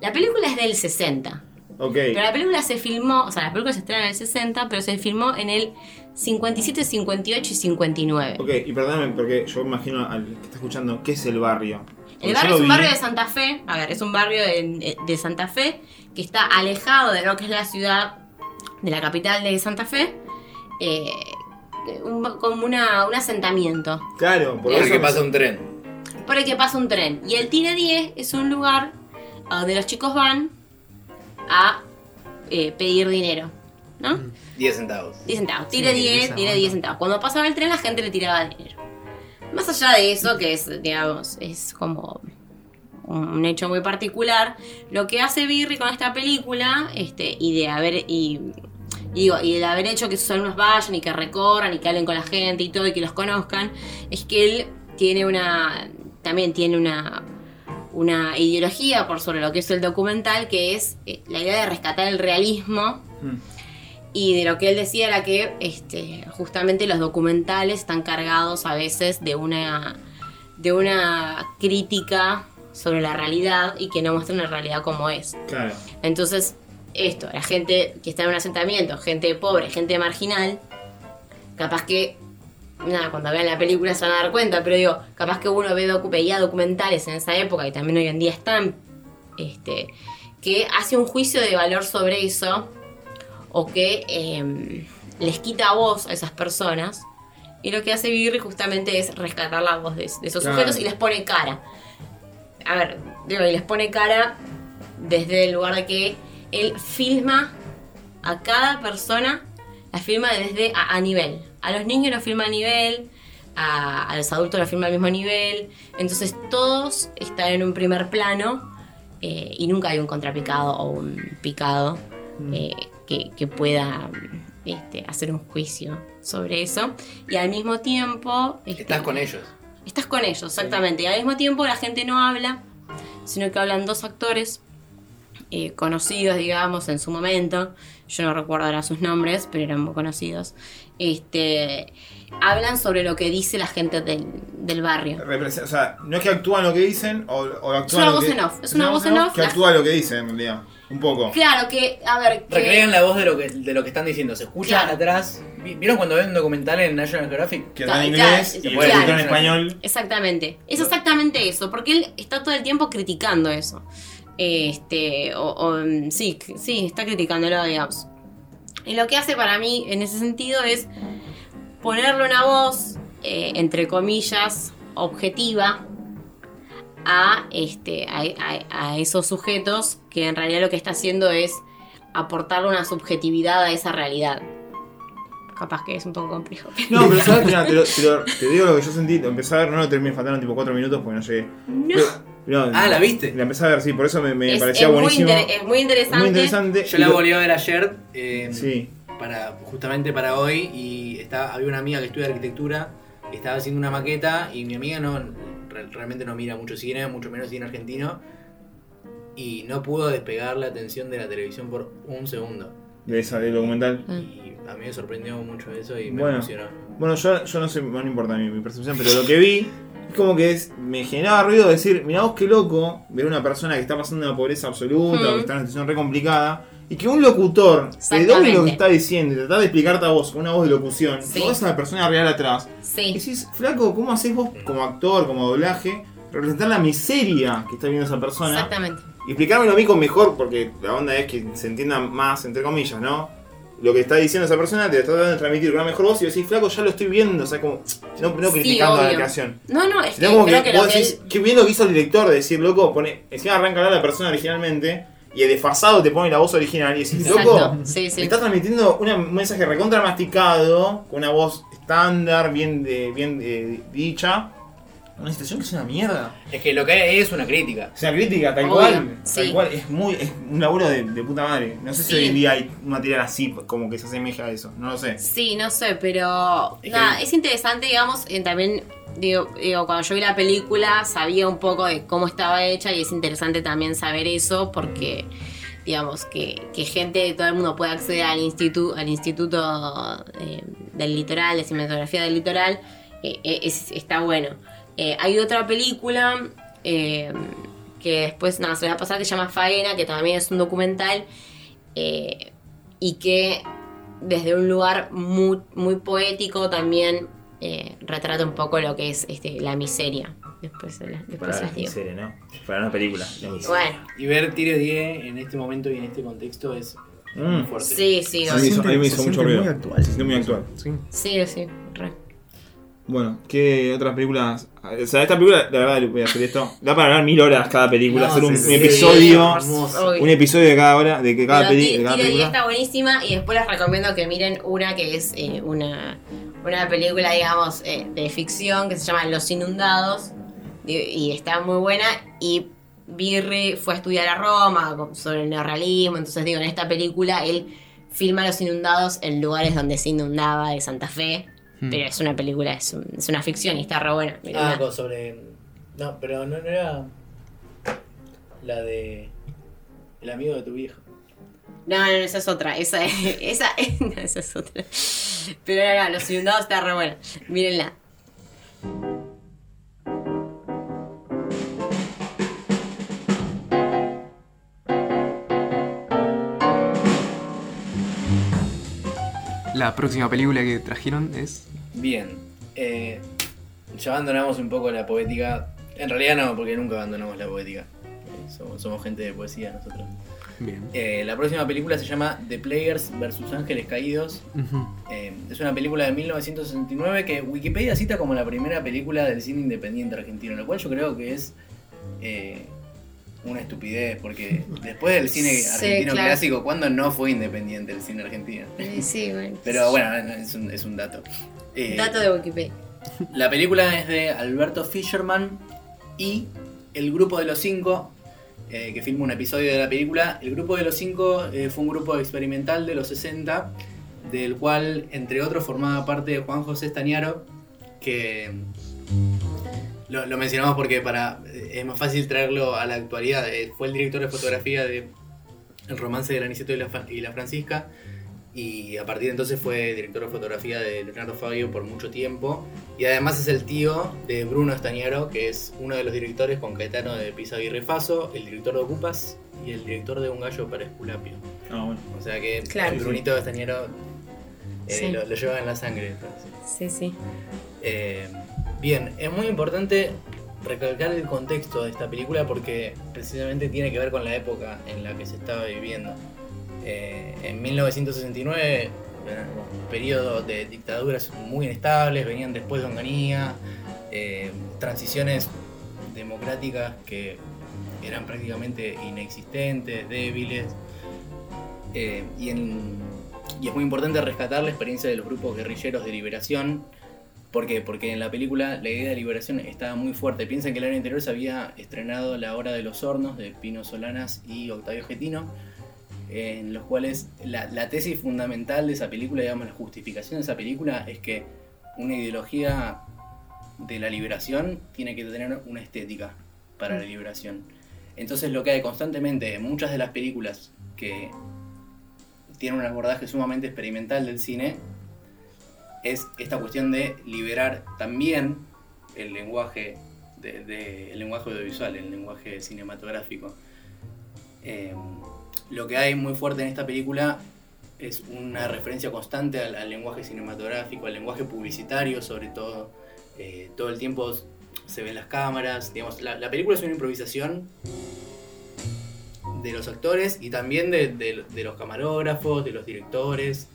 la película es del 60. Ok. Pero la película se filmó, o sea, la película se estrena en el 60, pero se filmó en el 57, 58 y 59. Ok, y perdóname, porque yo imagino al que está escuchando, ¿qué es el barrio? Porque El barrio es un vi- barrio de Santa Fe, a ver, es un barrio de, de Santa Fe que está alejado de lo que es la ciudad, de la capital de Santa Fe, eh, un- como una, un asentamiento Claro, por Por eso. que pasa un tren. Por el que pasa un tren. Y el Tire 10 es un lugar a donde los chicos van a eh, pedir dinero, ¿no? 10 centavos. 10 centavos. Tire Sí, 10, esa tire onda. 10 centavos. Cuando pasaba el tren la gente le tiraba dinero. Más allá de eso, que es, digamos, es como un hecho muy particular, lo que hace Birri con esta película, este, y de haber, y, y digo, y de haber hecho que sus alumnos vayan y que recorran y que hablen con la gente y todo y que los conozcan, es que él tiene una, también tiene una, una ideología por sobre lo que es el documental, que es eh, la idea de rescatar el realismo Mm. y de lo que él decía era que este, justamente los documentales están cargados a veces de una, de una crítica sobre la realidad y que no muestran la realidad como es. Claro. Entonces, esto, la gente que está en un asentamiento, gente pobre, gente marginal, capaz que, nada, cuando vean la película se van a dar cuenta, pero digo, capaz que uno ve docu veía documentales en esa época y también hoy en día están, este, que hace un juicio de valor sobre eso, o que em, les quita voz a esas personas. Y lo que hace Birri justamente es rescatar la voz de, de esos Claro. sujetos y les pone cara. A ver, digo, y les pone cara desde el lugar de que él filma a cada persona, la filma desde a, a nivel. A los niños los filma a nivel, a, a los adultos los filma al mismo nivel. Entonces todos están en un primer plano eh, y nunca hay un contrapicado o un picado eh, que, que pueda este, hacer un juicio sobre eso. Y al mismo tiempo... este, Estás con ellos. Estás con ellos, exactamente. Y al mismo tiempo la gente no habla, sino que hablan dos actores eh, conocidos, digamos, en su momento. Yo no recuerdo ahora sus nombres, pero eran muy conocidos. Este, hablan sobre lo que dice la gente del, del barrio. Represe- O sea, no es que actúan lo que dicen o, o actúan Es una lo voz que- en off, es una voz en off, Que la- actúa lo que dicen, en realidad. Un poco. Claro que, a ver, que- Recrean la voz de lo que, de lo que están diciendo. Se escucha Claro. atrás. ¿Vi- ¿Vieron cuando ven un documental en National Geographic? Que está en Claro, inglés y claro. el subtítulo en Claro. español. Exactamente. Es exactamente eso, porque él está todo el tiempo criticando eso. Este, o, o, mm, sí, sí, está criticándolo, digamos. Y lo que hace para mí en ese sentido es ponerle una voz, eh, entre comillas, objetiva este, a esos sujetos que en realidad lo que está haciendo es aportarle una subjetividad a esa realidad. Capaz que es un poco complejo. No, pero sabes, Mira, te, lo- te lo- te digo lo que yo sentí. Lo empecé a ver, no lo terminé, faltaron tipo 4 minutos porque no llegué. No. Pero- no, Ah, ¿la viste? La empecé a ver, sí, por eso me, me es, parecía es buenísimo. es muy interesante. Muy interesante. Yo la volví a ver ayer. eh, Sí. para, justamente para hoy. Y estaba, había una amiga que estudia arquitectura. Estaba haciendo una maqueta. Y mi amiga no re- realmente no mira mucho cine, mucho menos cine argentino. Y no pudo despegar la atención de la televisión por un segundo. De esa, del documental. Ah. Y a mí me sorprendió mucho eso y me Bueno. emocionó. Bueno, yo, yo no sé, no importa mi, mi percepción, pero lo que vi es como que es, me generaba ruido decir, mirá vos qué loco ver una persona que está pasando una pobreza absoluta, o Mm. que está en una situación re complicada, y que un locutor te doble lo que está diciendo y tratar de explicarte a vos con una voz de locución, Sí. vos a la persona real atrás, y Sí. decís, flaco, ¿cómo haces vos como actor, como doblaje, representar la miseria que está viviendo esa persona? Exactamente. Y explicármelo a mí con mejor, porque la onda es que se entienda más, entre comillas, ¿no? Lo que está diciendo esa persona te está tratando de transmitir una mejor voz y decís, flaco, ya lo estoy viendo, o sea, como, no, no Sí, criticando la creación. No, no, es que como creo que, que lo vos que decís, él- qué bien lo que hizo el director de decir, loco, pone, encima arranca a la persona originalmente y el desfasado te pone la voz original y decís, Exacto. loco, Sí, sí. está transmitiendo una- un mensaje recontra masticado, con una voz estándar, bien, de, bien eh, dicha. Una situación que es una mierda. Es que lo que hay es una crítica. Es una crítica, tal Obvio, cual. sí. Tal cual, es muy, es un laburo de, de puta madre. No sé si Sí. hoy en día hay un material así, como que se asemeja a eso. No lo sé. Sí, no sé, pero Es nada, que- es interesante, digamos, también digo, digo, cuando yo vi la película sabía un poco de cómo estaba hecha y es interesante también saber eso porque digamos que, que gente de todo el mundo pueda acceder al instituto al instituto eh, del litoral de cinematografía del litoral eh, eh, es- está bueno Eh, hay otra película eh, que después nada se va a pasar que se llama Faena que también es un documental eh, y que desde un lugar muy, muy poético también eh, retrata un poco lo que es este, la miseria. Después, después se las digo. serio, ¿no? Para una película. la miseria. Bueno, Y ver Tire 10 en este momento y en este contexto es Mm. muy fuerte. sí, sí, A mí me hizo, a mí me hizo Se mucho ruido. muy actual. Se siente muy actual. Sí. sí, sí. Bueno, ¿qué otras películas? O sea, esta película, la verdad, voy a hacer esto. Da para hablar mil horas cada película, No, hacer un, sí, un sí, episodio. Un episodio de cada hora, de que cada, peli- de cada película. está buenísima y después les recomiendo que miren una que es eh, una, una película, digamos, eh, de ficción que se llama Los Inundados y, está muy buena y Birri fue a estudiar a Roma sobre el neorrealismo, entonces digo, en esta película él filma Los Inundados en lugares donde se inundaba de Santa Fe, Hmm. pero es una película, es, un- es una ficción y está re buena. Ah, con- sobre. No, pero no, no era. La de. El amigo de tu viejo. No, no, no, esa es otra. Esa, esa, no, esa es otra. Pero no, no, Los Inundados está re buena. Mírenla. La próxima película que trajeron es. Bien. Eh, ya abandonamos un poco la poética. En realidad no, porque nunca abandonamos la poética. Somos, somos gente de poesía nosotros. Bien. Eh, la próxima película se llama The Players vs. Ángeles Caídos. Eh, es una película de 1969 que Wikipedia cita como la primera película del cine independiente argentino, lo cual yo creo que es eh, una estupidez, porque después del cine Sí, argentino claro. clásico, ¿cuándo no fue independiente el cine argentino? Sí, bueno. Pero bueno, es un, es un dato. Eh, Dato de Wikipedia. La película es de Alberto Fisherman y el grupo de los cinco, eh, que filma un episodio de la película. El grupo de los cinco eh, fue un grupo experimental de los 60, del cual, entre otros, formaba parte Juan José Estañaro, que lo, lo mencionamos porque para eh, es más fácil traerlo a la actualidad. Eh, fue el director de fotografía de El romance de Aniceto y la, y la Francisca. Y a partir de entonces fue director de fotografía de Leonardo Fabio por mucho tiempo. Y además es el tío de Bruno Estañaro, que es uno de los directores con Caetano de Pisa Aguirre Faso, el director de Ocupas y el director de Un gallo para Esculapio. Ah, bueno. O sea que Claro. el Brunito Estañaro eh, Sí. lo, lo lleva en la sangre. Sí, sí. Eh, bien, es muy importante recalcar el contexto de esta película porque precisamente tiene que ver con la época en la que se estaba viviendo. Eh, en 1969, eh, un periodo de dictaduras muy inestables, venían después de Onganía, eh, transiciones democráticas que eran prácticamente inexistentes, débiles. Eh, y es muy importante rescatar la experiencia de los grupos guerrilleros de liberación. ¿Por qué? Porque en la película la idea de liberación estaba muy fuerte. Piensen que el año anterior se había estrenado La Hora de los Hornos de Pino Solanas y Octavio Getino, en los cuales la, la tesis fundamental de esa película, digamos, la justificación de esa película es que una ideología de la liberación tiene que tener una estética para la liberación. Entonces lo que hay constantemente en muchas de las películas que tienen un abordaje sumamente experimental del cine es esta cuestión de liberar también el lenguaje el lenguaje audiovisual, el lenguaje cinematográfico. Eh, lo que hay muy fuerte en esta película es una referencia constante al, lenguaje cinematográfico, al lenguaje publicitario sobre todo. Eh, todo el tiempo se ven las cámaras, digamos, la, la película es una improvisación de los actores y también de- de los camarógrafos, de los directores.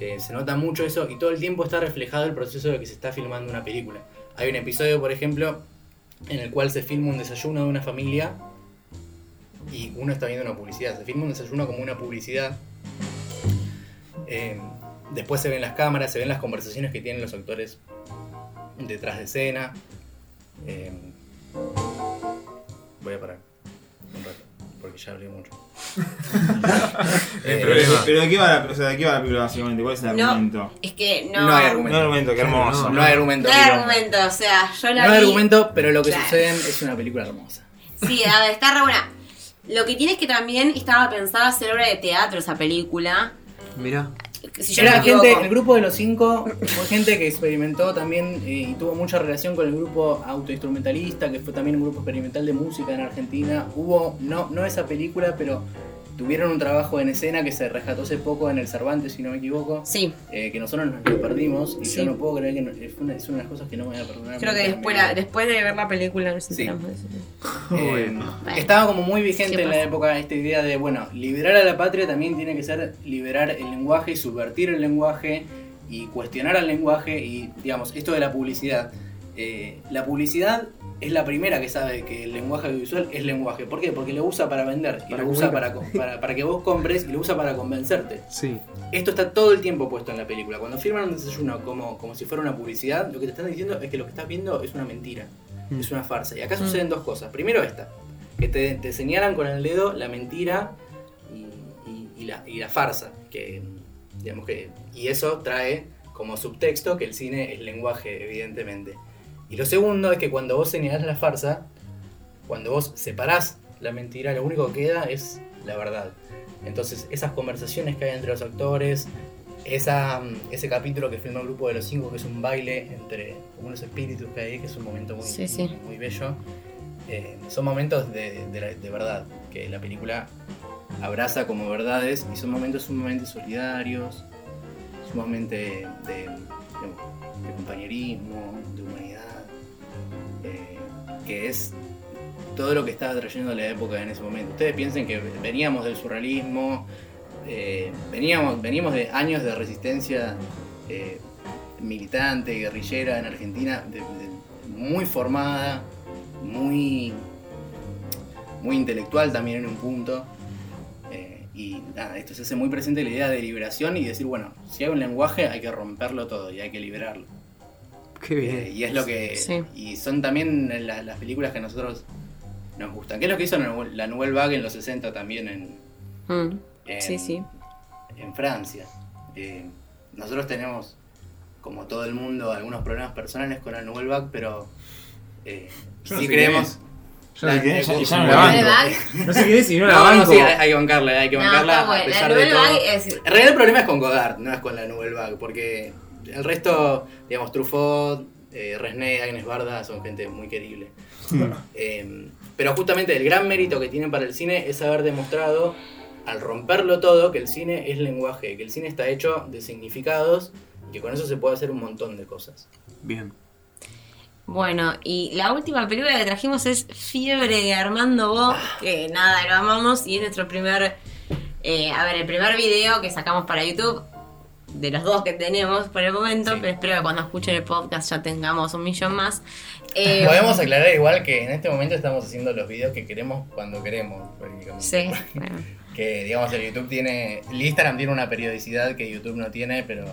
Eh, se nota mucho eso y todo el tiempo está reflejado el proceso de que se está filmando una película. Hay un episodio, por ejemplo, en el cual se filma un desayuno de una familia y uno está viendo una publicidad. Se filma un desayuno como una publicidad. Eh, después se ven las cámaras, se ven las conversaciones que tienen los actores detrás de escena. Eh, voy a parar un rato, porque ya hablé mucho. Eh, Pero, pero ¿de qué va la, o sea, ¿de qué va la película básicamente? ¿Cuál es el No. argumento? Es que no. No hay No argumento. argumento, qué hermoso. No hay argumento. No hay argumento, o sea, yo la No hay vi. argumento, pero lo que Claro. sucede es una película hermosa. Sí, a ver, está re buena. Lo que tiene es que también estaba pensada hacer obra de teatro esa película. Mirá. Si yo no Era me equivoco. gente, el grupo de los cinco fue gente que experimentó también eh, y tuvo mucha relación con el grupo autoinstrumentalista, que fue también un grupo experimental de música en Argentina. Hubo, no, no esa película, pero tuvieron un trabajo en escena que se rescató hace poco en el Cervantes, si no me equivoco, Sí, eh, que nosotros nos lo perdimos y Sí. yo no puedo creer que no- es una, es una de las cosas que no me voy a perdonar. creo que después, la- después de ver la película nos Sí. enteramos de eso. Eh, Bueno. estaba como muy vigente ¿Qué en la época esta idea de, bueno, liberar a la patria también tiene que ser liberar el lenguaje y subvertir el lenguaje y cuestionar al lenguaje y, digamos, esto de la publicidad. Eh, la publicidad es la primera que sabe que el lenguaje audiovisual es lenguaje. ¿Por qué? Porque lo usa para vender y Para lo usa para, co- para, para que vos compres y lo usa para convencerte. Sí. Esto está todo el tiempo puesto en la película. Cuando firman un desayuno como, como si fuera una publicidad, lo que te están diciendo es que lo que estás viendo es una mentira, Mm. es una farsa. Y acá Mm. suceden dos cosas. Primero esta, que te, te señalan con el dedo la mentira y, y- y la, y la farsa. Que, digamos que, y eso trae como subtexto que el cine es lenguaje, evidentemente. Y lo segundo es que cuando vos señalás la farsa, cuando vos separás la mentira, lo único que queda es la verdad. Entonces, esas conversaciones que hay entre los actores, esa, mm, ese capítulo que filma el grupo de los cinco, que es un baile entre unos espíritus que hay, que es un momento muy, Sí, sí. muy bello, eh, son momentos de, de de verdad, que la película abraza como verdades y son momentos sumamente solidarios, sumamente de, de compañerismo, de humanidad, que es todo lo que estaba trayendo la época en ese momento. Ustedes piensen que veníamos del surrealismo, eh, veníamos, veníamos de años de resistencia eh, militante, guerrillera en Argentina, muy formada, muy, muy intelectual también en un punto. Eh, y nada, esto se hace muy presente la idea de liberación y decir, bueno, si hay un lenguaje hay que romperlo todo y hay que liberarlo. Qué Eh, y es lo que. Sí. Y son también la- las películas que a nosotros nos gustan. ¿Qué es lo que hizo la Nouvelle- Vague en los 60 también en, Mm. en, Sí, sí. en Francia? Eh, nosotros tenemos, como todo el mundo, algunos problemas personales con la Nouvelle Vague, pero eh, no sí creemos. Yo no sé quién es, ya- ya no la- banco. No sé quién es y no la No, no, banco. sí, hay, hay que bancarla, hay que bancarla a. La pesar de todo. Es. En realidad el problema es con Godard, no es con la Nouvelle Vague, porque el resto, digamos, Truffaut, eh, Resnais, Agnes Barda son gente muy querible. Eh, pero justamente el gran mérito que tienen para el cine es haber demostrado, al romperlo todo, que el cine es lenguaje, que el cine está hecho de significados y que con eso se puede hacer un montón de cosas. Bien. Bueno, y la última película que trajimos es Fiebre de Armando Bo, que nada, lo amamos y es nuestro primer, eh, a ver, el primer video que sacamos para YouTube, de los dos que tenemos por el momento, Sí. pero espero que cuando escuchen el podcast ya tengamos un millón más. Eh, Podemos aclarar igual que en este momento estamos haciendo los videos que queremos cuando queremos. prácticamente. Sí, bueno. Que digamos el YouTube tiene. El Instagram tiene una periodicidad que YouTube no tiene, pero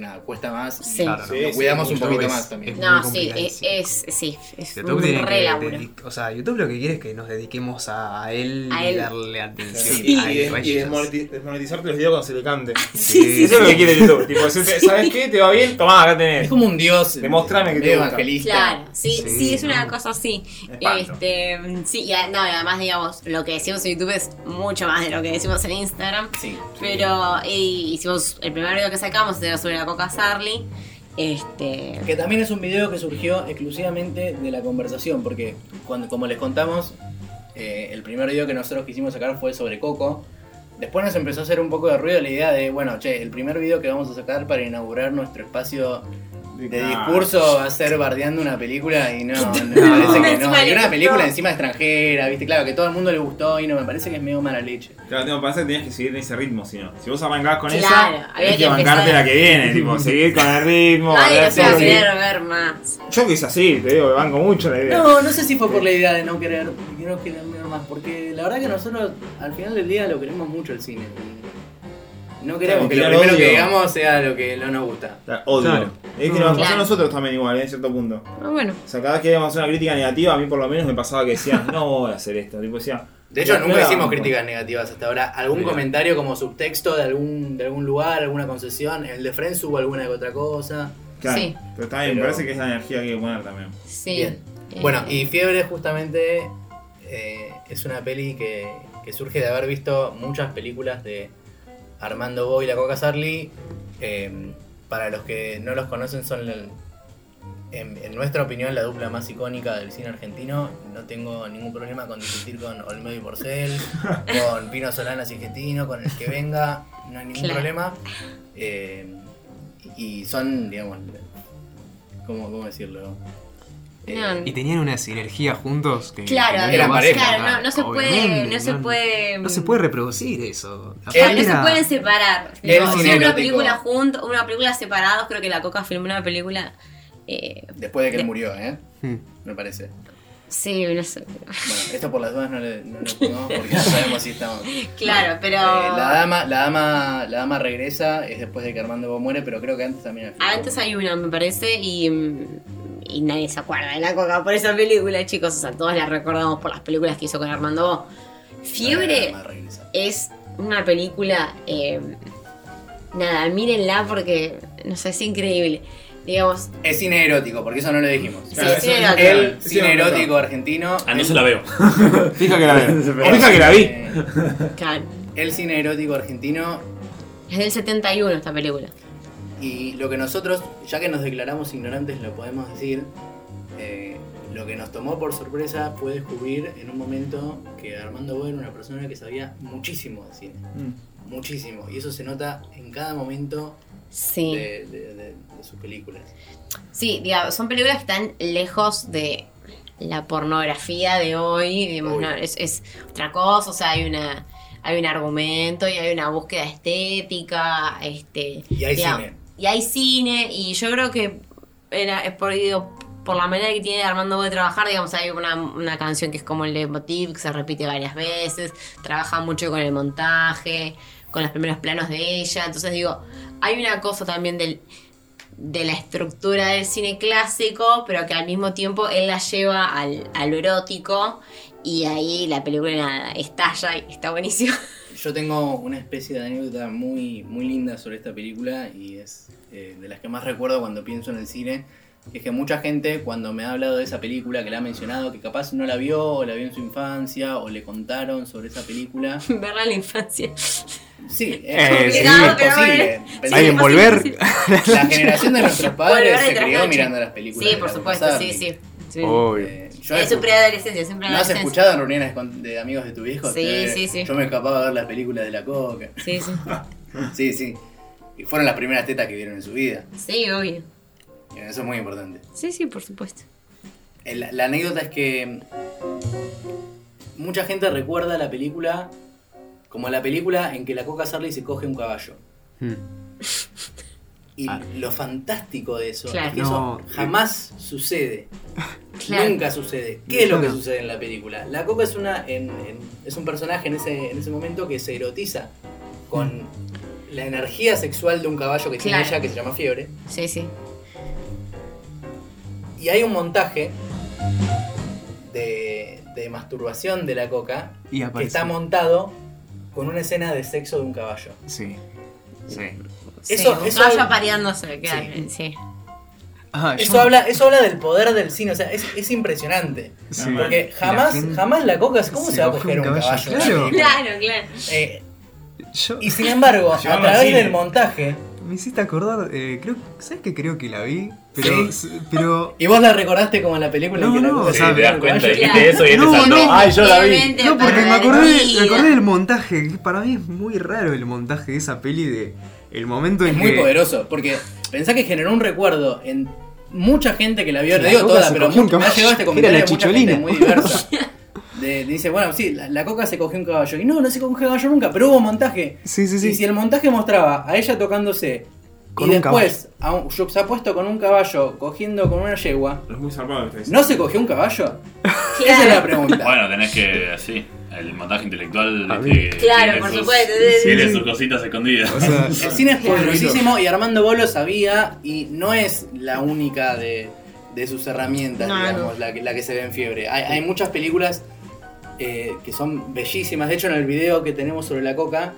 nada, cuesta más. Sí. Claro, Lo Sí, sí, cuidamos un YouTube poquito es- más también. es- No, muy sí, es, es, sí, es YouTube un tiene re que o sea, YouTube lo que quiere es que nos dediquemos a, a él A y darle atención. Sí, a y, él, desmonetizarte los videos cuando se le cante. Sí, sí, Eso es lo que quiere YouTube. Tipo, ¿sabes qué? ¿Te va bien? Tomá, acá Es tenés. como un dios. Demostrame que te evangelista. Claro, sí, sí, Sí, es una ¿no? cosa así. Este, sí, y no, además, digamos, lo que decimos en YouTube es mucho más de lo que decimos en Instagram. Sí. Pero eh, hicimos el primer video que sacamos era sobre la Coca Sarli. Este. Que también es un video que surgió exclusivamente de la conversación, porque cuando, como les contamos, eh, el primer video que nosotros quisimos sacar fue sobre Coco. Después nos empezó a hacer un poco de ruido la idea de, bueno, che, el primer video que vamos a sacar para inaugurar nuestro espacio de discurso va a ser bardeando una película y no, no, me No. parece que no. Y una película encima extranjera, viste, claro, que todo el mundo le gustó y no, me parece que es medio mala leche. Claro, tengo que pensar que tenías que seguir en ese ritmo, si no. Si vos arrancás con Claro, esa, tenés que que bancarte la que viene, tipo, seguir con el ritmo. Nadie así. querer ver más. Yo que es así, te digo, que banco mucho la idea. No, no sé si fue por la idea de no querer, de no querer ver más, porque la verdad que nosotros al final del día lo queremos mucho el cine. No queremos Claro, que lo primero odio. que digamos sea lo que no nos gusta. La Odio. Claro. Es que nos pasó Claro. a nosotros también igual, ¿eh? en cierto punto. Ah, bueno. O sea, cada vez que íbamos a hacer una crítica negativa, a mí por lo menos me pasaba que decían, no voy a hacer esto. Tipo, decía, De hecho, "No, nunca hicimos banco". críticas negativas hasta ahora. Algún Mira. comentario como subtexto de algún, de algún lugar, alguna concesión. El de Friends hubo alguna que otra cosa. Claro, Sí. pero está bien, me Pero- parece que es la energía que hay que poner también. Sí. Bien. Eh, Bueno, y Fiebre justamente eh, es una peli que, que surge de haber visto muchas películas de Armando Bo y la Coca Sarli. Eh, para los que no los conocen, son, el- en, en nuestra opinión, la dupla más icónica del cine argentino. No tengo ningún problema con discutir con Olmedo y Porcel, con Pino Solanas y con el que venga, no hay ningún Claro. problema. Eh, y son, digamos, ¿cómo, cómo decirlo? Eh, No, Y tenían una sinergia juntos que. Claro, que no eran lo vas a pareja. claro, no, no se puede, no se puede, No se puede reproducir eso. Claro, Aparte no se era- pueden separar. Hicieron una película juntos, una película separados, creo que la Coca filmó una película. Eh, Después de que él murió, ¿eh? Hmm. Me parece. sí, no sé. Bueno, esto por las dudas no le, no le pongamos porque no sabemos si estamos. Claro, pero. Eh, la, dama, la, dama, la dama regresa, es después de que Armando Bo muere, pero creo que antes también. Antes hay una, me parece, y, mm, y nadie se acuerda de la Coca por esa película, chicos. O sea, todos la recordamos por las películas que hizo con Armando Bo. Fiebre es una película. eh, nada, mírenla porque, no sé, es increíble. Digamos, Es cine erótico, porque eso no lo dijimos. Sí, Claro, es eso- cine erótico. El Sí, cine sí, erótico argentino. Ah, no se la veo. Fija que la vi. O fija que la vi. eh, claro, El cine erótico argentino es del 71 esta película. Y lo que nosotros, ya que nos declaramos ignorantes, lo podemos decir. eh, lo que nos tomó por sorpresa fue descubrir en un momento que Armando Bo era una persona que sabía muchísimo de cine. Mm. Muchísimo. Y eso se nota en cada momento Sí. de, de- de- de sus películas. Sí, digamos, son películas que están lejos de la pornografía de hoy, digamos, no, es, es otra cosa, o sea, hay una hay un argumento y hay una búsqueda estética, este Y hay digamos, cine. Y hay cine y yo creo que era es por digo, por la manera que tiene Armando de trabajar, digamos, hay una, una canción que es como el leitmotiv, que se repite varias veces, trabaja mucho con el montaje, con los primeros planos de ella, entonces digo, hay una cosa también del, de la estructura del cine clásico, pero que al mismo tiempo él la lleva al, al erótico y ahí la película estalla y está buenísimo. Yo tengo una especie de anécdota muy, muy linda sobre esta película y es eh, de las que más recuerdo cuando pienso en el cine. que Es que mucha gente cuando me ha hablado de esa película, que la ha mencionado, que capaz no la vio, o la vio en su infancia, o le contaron sobre esa película. Verla en la infancia. Sí, Eh, es, posible. Sí, ¿Alguien que volver? La generación de nuestros padres se crió mirando las películas. Sí, por supuesto, sí, sí. sí. Obvio. Eh, yo Es su preadolescencia, siempre ¿No has escuchado en reuniones con- de amigos de tu viejo? Sí, Que sí, sí. Yo me escapaba a ver las películas de la coca. Sí, sí. Sí, sí. Y fueron las primeras tetas que vieron en su vida. Sí, obvio. Y Eso es muy importante. Sí, sí, por supuesto. El- la anécdota es que mucha gente recuerda la película como la película en que la Coca Sarley se coge un caballo. Hmm. Y Ah. lo fantástico de eso Claro. es que No, eso jamás sucede. Claro. Nunca sucede. ¿Qué es lo que sucede en la película? La Coca es una en- en- es un personaje en ese, en ese momento que se erotiza con la energía sexual de un caballo que tiene ella que se llama Fiebre. Sí, sí. Y hay un montaje de, de masturbación de la Coca Y que está montado con una escena de sexo de un caballo. Sí. Sí. Eso- sí, eso- apareándose, claro, Sí. sí. Ah, Eso yo- habla, eso habla del poder del cine, o sea, es, es impresionante. Sí. Porque La jamás, gente jamás la coca, ¿cómo se, se va a coge coger un caballo? caballo? en la Claro. Claro, claro. Eh, yo- y sin embargo, a través del montaje, Me hiciste acordar, eh, creo, ¿sabes que creo que la vi? Pero, pero y vos la recordaste como la película en No, que la no, sea, Sí, te das cuenta, dijiste eso y No, saltó. no. Ay, yo la vi. No, porque me acordé, la me acordé del montaje, que para mí es muy raro el montaje de esa peli de el momento en Es muy que poderoso, porque pensá que generó un recuerdo en mucha gente que la vio, La te digo Coca toda, pero mucho, me ha llegado este comentario la de mucha gente chicholina. muy diversa. De- dice, bueno, sí, la, la coca se cogió un caballo. Y no, no se cogió un caballo nunca, pero hubo montaje. Sí, sí, sí. Y si el montaje mostraba a ella tocándose Con y un después a un puesto con un caballo cogiendo con una yegua, Es muy zarpado lo que está diciendo. ¿no se cogió un caballo? Esa es la pregunta. Bueno, tenés que, así, el montaje intelectual. Claro, por supuesto, sí, sí, Tiene sí. sus cositas escondidas. O sea, El cine es poderosísimo y Armando Bolo lo sabía y no es la única de, de sus herramientas, No, digamos, no. La, que, la que se ve en fiebre. Hay, hay muchas películas eh, que son bellísimas. De hecho, en el video que tenemos sobre la coca,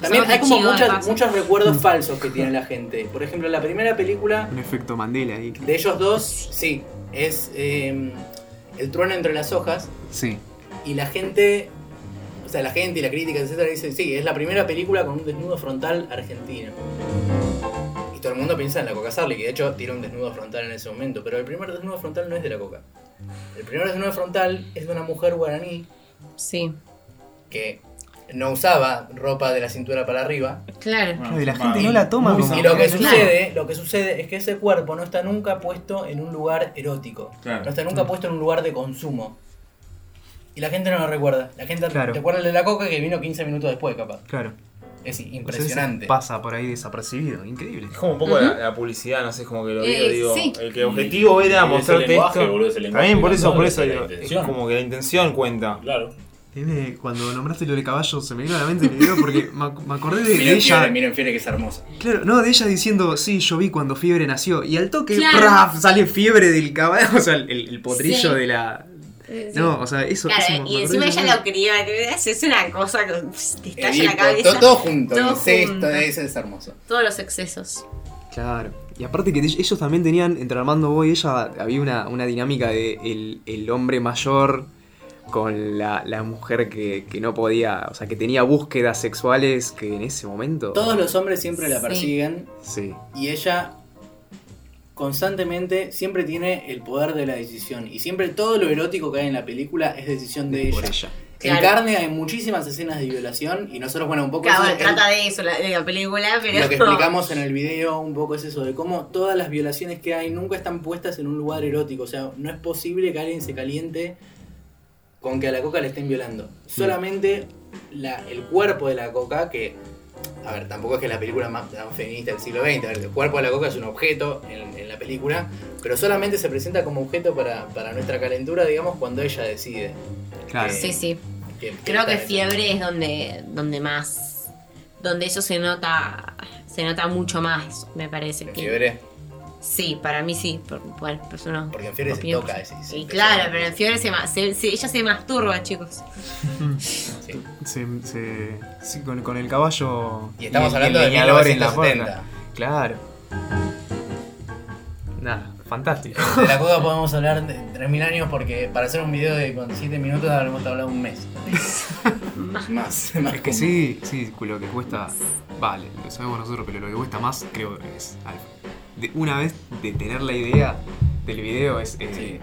también hay como muchas, muchos recuerdos falsos que tiene la gente. Por ejemplo, la primera película un efecto Mandela ahí. de ellos dos, sí, es eh, El trueno entre las hojas. Sí. Y la gente, o sea, la gente y la crítica, etcétera, dice, sí, es la primera película con un desnudo frontal argentino. Y todo el mundo piensa en la Coca Sarli, que de hecho tira un desnudo frontal en ese momento, pero el primer desnudo frontal no es de la Coca. El primer desnudo frontal es de una mujer guaraní Sí, que no usaba ropa de la cintura para arriba. claro. Claro, y la gente no la toma como. Y lo que sucede, lo que sucede es que ese cuerpo no está nunca puesto en un lugar erótico. Claro. No está nunca puesto en un lugar de consumo. Y la gente no lo recuerda. La gente Claro. recuerda el de la coca que vino 15 minutos después, capaz. Claro. Es impresionante. Pasa por ahí desapercibido. Increíble. Es como un poco la, la publicidad, no sé, como que lo Eh, digo. sí. El que el objetivo era Y ese mostrarte lenguaje, esto. boludo, También por eso, por eso esa es como que la intención cuenta. Claro. Tiene- Cuando nombraste lo de caballo, se me vino a la mente el video porque me, ac- me acordé de, de Miren ella. Fiore, miren Fiore que es hermosa. Claro, no, de ella diciendo, sí, yo vi cuando Fiebre nació. Y al toque, Claro. ¡praf! sale Fiebre del caballo. O sea, el, el potrillo Sí. de la. Sí. No, o sea, eso. Claro, eso y encima de ella la- lo crió, ¿entendés? es una cosa que te estalla Edipo, la cabeza. to- todo junto, Todo incesto, eso es hermoso. Todos los excesos. Claro. Y aparte que ellos también tenían, entre Armando Boy y ella, había una, una dinámica de el, el hombre mayor con la, la mujer que, que no podía, o sea, que tenía búsquedas sexuales que en ese momento... Todos los hombres siempre la persiguen Sí. y ella constantemente siempre tiene el poder de la decisión. Y siempre todo lo erótico que hay en la película es decisión de Por ella. ella. Claro. En carne hay muchísimas escenas de violación y nosotros, bueno, un poco Claro, eso el- trata de eso la, de la película, pero. lo que explicamos en el video un poco es eso, de cómo todas las violaciones que hay nunca están puestas en un lugar erótico. O sea, no es posible que alguien se caliente con que a la coca le estén violando. Solamente la- el cuerpo de la coca, que, a ver, tampoco es que es la película más, feminista del siglo XX, a ver, el cuerpo de la coca es un objeto en, en la película, pero solamente se presenta como objeto para, para nuestra calentura, digamos, cuando ella decide. Claro. Eh, Sí, sí. que- que Creo que fiebre es donde, donde más. Donde eso se nota. Se nota mucho más, me parece. En que- fiebre, Sí, para mí sí. Por, bueno, pues uno. porque en fiebre se toca. ese- ese- Y claro, pero en fiebre se, se- se- ella se masturba, chicos. sí. Se, se- sí, con, con el caballo. Y estamos hablando de leñador en la 1970. puerta. Claro. Nada, fantástico. De la coca podemos hablar de 3.000 años porque para hacer un video de con 7 minutos habremos hablado un mes. más, más. Es que sí, sí, lo que cuesta. Vale, lo sabemos nosotros, pero lo que cuesta más, creo que es. algo. De- una vez de tener la idea del video es eh,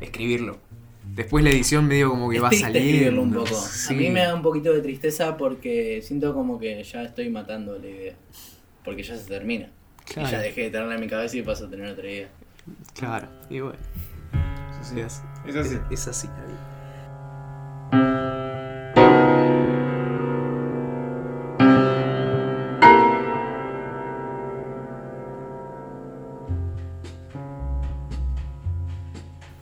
escribirlo. Después la edición medio como que Es va saliendo. escribirlo un poco. Sí. A mí me da un poquito de tristeza porque siento como que ya estoy matando la idea. Porque ya se termina. Claro. Y ya dejé de tenerla en mi cabeza y paso a tener otra idea. Claro, y bueno. Sí, Es, es así. es- es así la